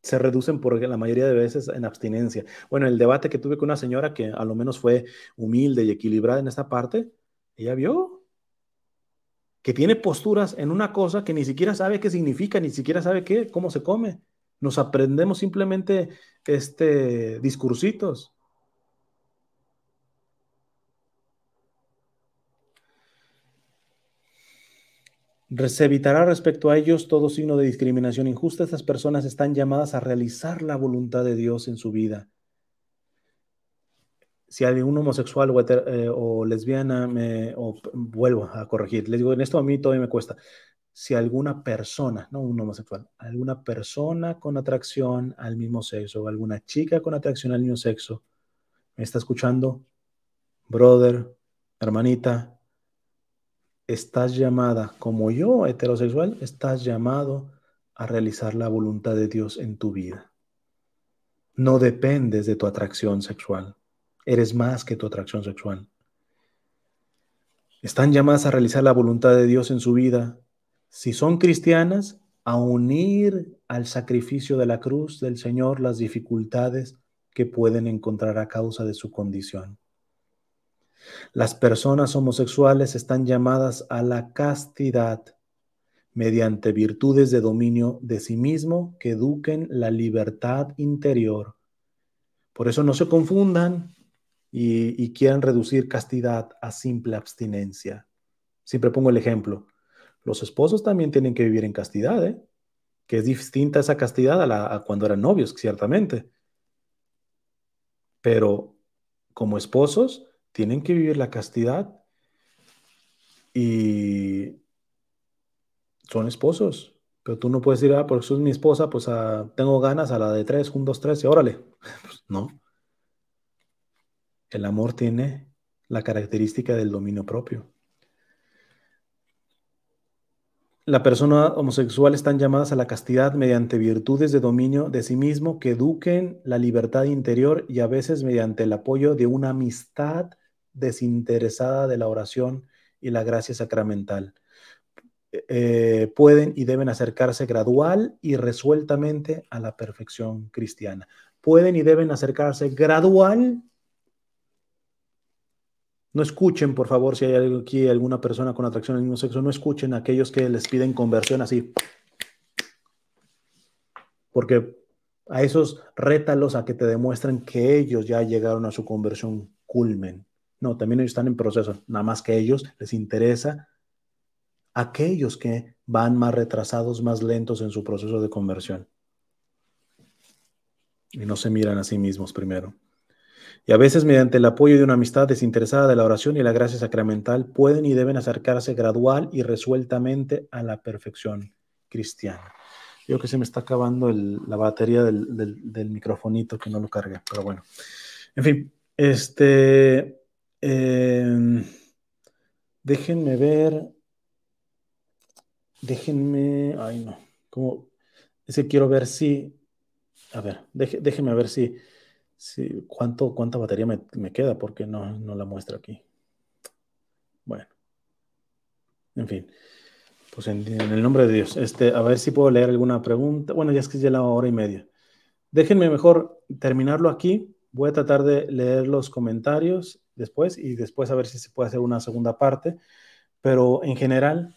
Se reducen por la mayoría de veces en abstinencia. Bueno, el debate que tuve con una señora que a lo menos fue humilde y equilibrada en esta parte, ella vio que tiene posturas en una cosa que ni siquiera sabe qué significa, ni siquiera sabe qué, cómo se come. Nos aprendemos simplemente este discursitos. Se evitará respecto a ellos todo signo de discriminación injusta. Estas personas están llamadas a realizar la voluntad de Dios en su vida si un homosexual o, eh, lesbiana, me, o vuelvo a corregir, les digo, en esto a mí todavía me cuesta. Si alguna persona, no un homosexual, alguna persona con atracción al mismo sexo, o alguna chica con atracción al mismo sexo, me está escuchando, brother, hermanita, estás llamada, como yo, heterosexual, estás llamado a realizar la voluntad de Dios en tu vida. No dependes de tu atracción sexual. Eres más que tu atracción sexual. Están llamadas a realizar la voluntad de Dios en su vida. Si son cristianas, a unir al sacrificio de la cruz del Señor las dificultades que pueden encontrar a causa de su condición. Las personas homosexuales están llamadas a la castidad mediante virtudes de dominio de sí mismo que eduquen la libertad interior. Por eso no se confundan y, quieren reducir castidad a simple abstinencia. Siempre pongo el ejemplo. Los esposos también tienen que vivir en castidad, ¿eh? que es distinta esa castidad a, la, a cuando eran novios, ciertamente. Pero como esposos tienen que vivir la castidad y son esposos. Pero tú no puedes decir, ah, porque sos mi esposa, pues ah, tengo ganas a la de tres, un, dos, tres, y órale. Pues, no. El amor tiene la característica del dominio propio. La persona homosexual están llamadas a la castidad mediante virtudes de dominio de sí mismo que eduquen la libertad interior y a veces mediante el apoyo de una amistad desinteresada de la oración y la gracia sacramental. Eh, pueden y deben acercarse gradual y resueltamente a la perfección cristiana. Pueden y deben acercarse gradual no escuchen, por favor, si hay aquí alguna persona con atracción al mismo sexo, no escuchen a aquellos que les piden conversión así. Porque a esos rétalos a que te demuestren que ellos ya llegaron a su conversión culmen. No, también ellos están en proceso. Nada más que ellos les interesa aquellos que van más retrasados, más lentos en su proceso de conversión. Y no se miran a sí mismos primero y a veces mediante el apoyo de una amistad desinteresada de la oración y la gracia sacramental pueden y deben acercarse gradual y resueltamente a la perfección cristiana. Yo que se me está acabando la batería del, microfonito que no lo cargue, pero bueno. En fin, este, em, déjenme ver, déjenme, ay no, como, ese quiero ver si, a ver, déjenme ver si Sí, ¿cuánto, ¿cuánta batería me, queda? Porque no, no la muestra aquí. Bueno. En fin. Pues en, el nombre de Dios. Este, a ver si puedo leer alguna pregunta. Bueno, ya es que ya la hora y media. Déjenme mejor terminarlo aquí. Voy a tratar de leer los comentarios después y después a ver si se puede hacer una segunda parte. Pero en general,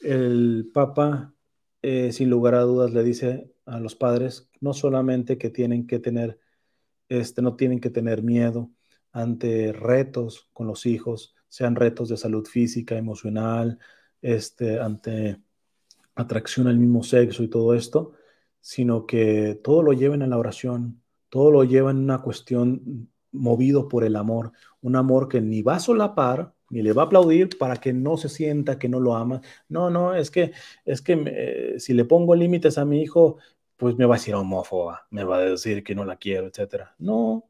el Papa, eh, sin lugar a dudas, le dice a los padres no solamente que tienen que tener este, no tienen que tener miedo ante retos con los hijos, sean retos de salud física, emocional, este, ante atracción al mismo sexo y todo esto, sino que todo lo lleven a la oración, todo lo llevan en una cuestión movido por el amor, un amor que ni va a solapar, ni le va a aplaudir para que no se sienta que no lo ama. No, no, es que, es que eh, si le pongo límites a mi hijo, pues me va a decir homófoba, me va a decir que no la quiero, etcétera. No,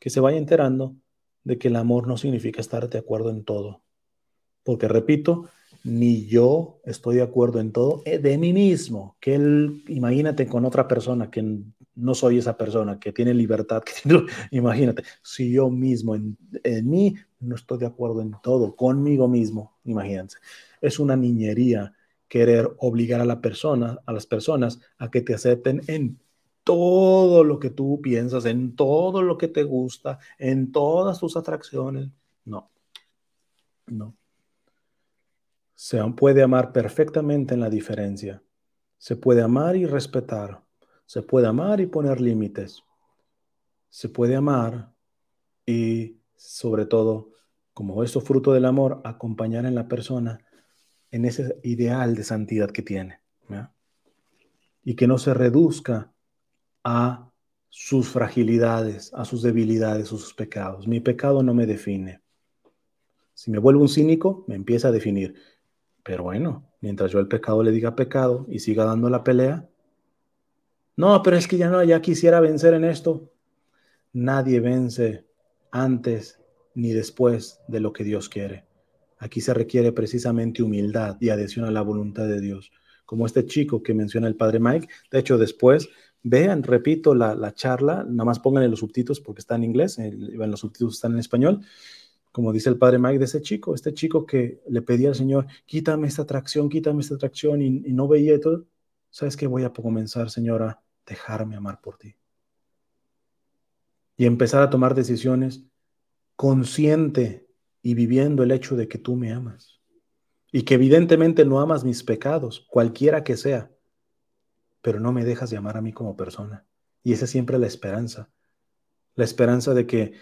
que se vaya enterando de que el amor no significa estar de acuerdo en todo. Porque repito, ni yo estoy de acuerdo en todo eh, de mí mismo. Que él, imagínate con otra persona que no soy esa persona, que tiene libertad, imagínate, si yo mismo en, en, mí no estoy de acuerdo en todo, conmigo mismo, imagínense. Es una niñería querer obligar a la persona, a las personas a que te acepten en todo lo que tú piensas, en todo lo que te gusta, en todas tus atracciones. No, no. Se puede amar perfectamente en la diferencia. Se puede amar y respetar. Se puede amar y poner límites. Se puede amar y, sobre todo, como eso fruto del amor, acompañar en la persona en ese ideal de santidad que tiene. Y que no se reduzca a sus fragilidades, a sus debilidades, a sus pecados. Mi pecado no me define. Si me vuelvo un cínico, me empieza a definir. Pero bueno, mientras yo el pecado le diga pecado y siga dando la pelea, no, pero es que ya no, ya quisiera vencer en esto. Nadie vence antes ni después de lo que Dios quiere. Aquí se requiere precisamente humildad y adhesión a la voluntad de Dios. Como este chico que menciona el padre Mike. De hecho, después, vean, repito la, la charla, nada más pónganle los subtítulos porque está en inglés, los subtítulos están en español como dice el padre Mike, de ese chico, este chico que le pedía al Señor, quítame esta atracción, quítame esta atracción y, no veía todo. ¿Sabes qué? Voy a comenzar, Señor, a dejarme amar por ti. Y empezar a tomar decisiones consciente y viviendo el hecho de que tú me amas. Y que evidentemente no amas mis pecados, cualquiera que sea, pero no me dejas de amar a mí como persona. Y esa es siempre la esperanza. La esperanza de que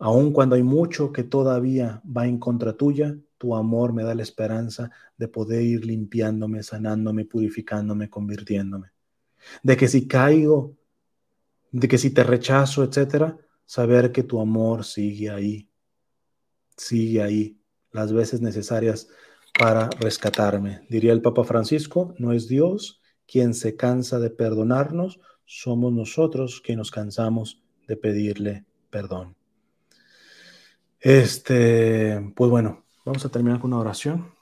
Aun cuando hay mucho que todavía va en contra tuya, tu amor me da la esperanza de poder ir limpiándome, sanándome, purificándome, convirtiéndome. De que si caigo, de que si te rechazo, etcétera, saber que tu amor sigue ahí, sigue ahí, las veces necesarias para rescatarme. Diría el Papa Francisco, no es Dios quien se cansa de perdonarnos, somos nosotros quienes nos cansamos de pedirle perdón. Este, pues bueno, vamos a terminar con una oración.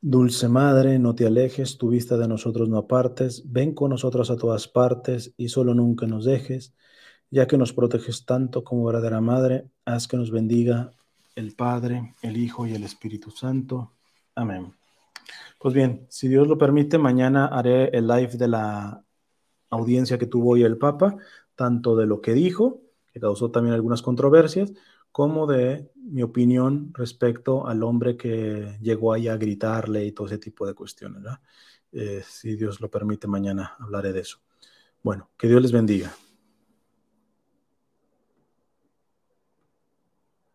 Dulce Madre, no te alejes, tu vista de nosotros no apartes, ven con nosotros a todas partes y solo nunca nos dejes, ya que nos proteges tanto como verdadera Madre, haz que nos bendiga el Padre, el Hijo y el Espíritu Santo. Amén. Pues bien, si Dios lo permite, mañana haré el live de la audiencia que tuvo hoy el Papa, tanto de lo que dijo, causó también algunas controversias, como de mi opinión respecto al hombre que llegó ahí a gritarle y todo ese tipo de cuestiones. Eh, si Dios lo permite, mañana hablaré de eso. Bueno, que Dios les bendiga.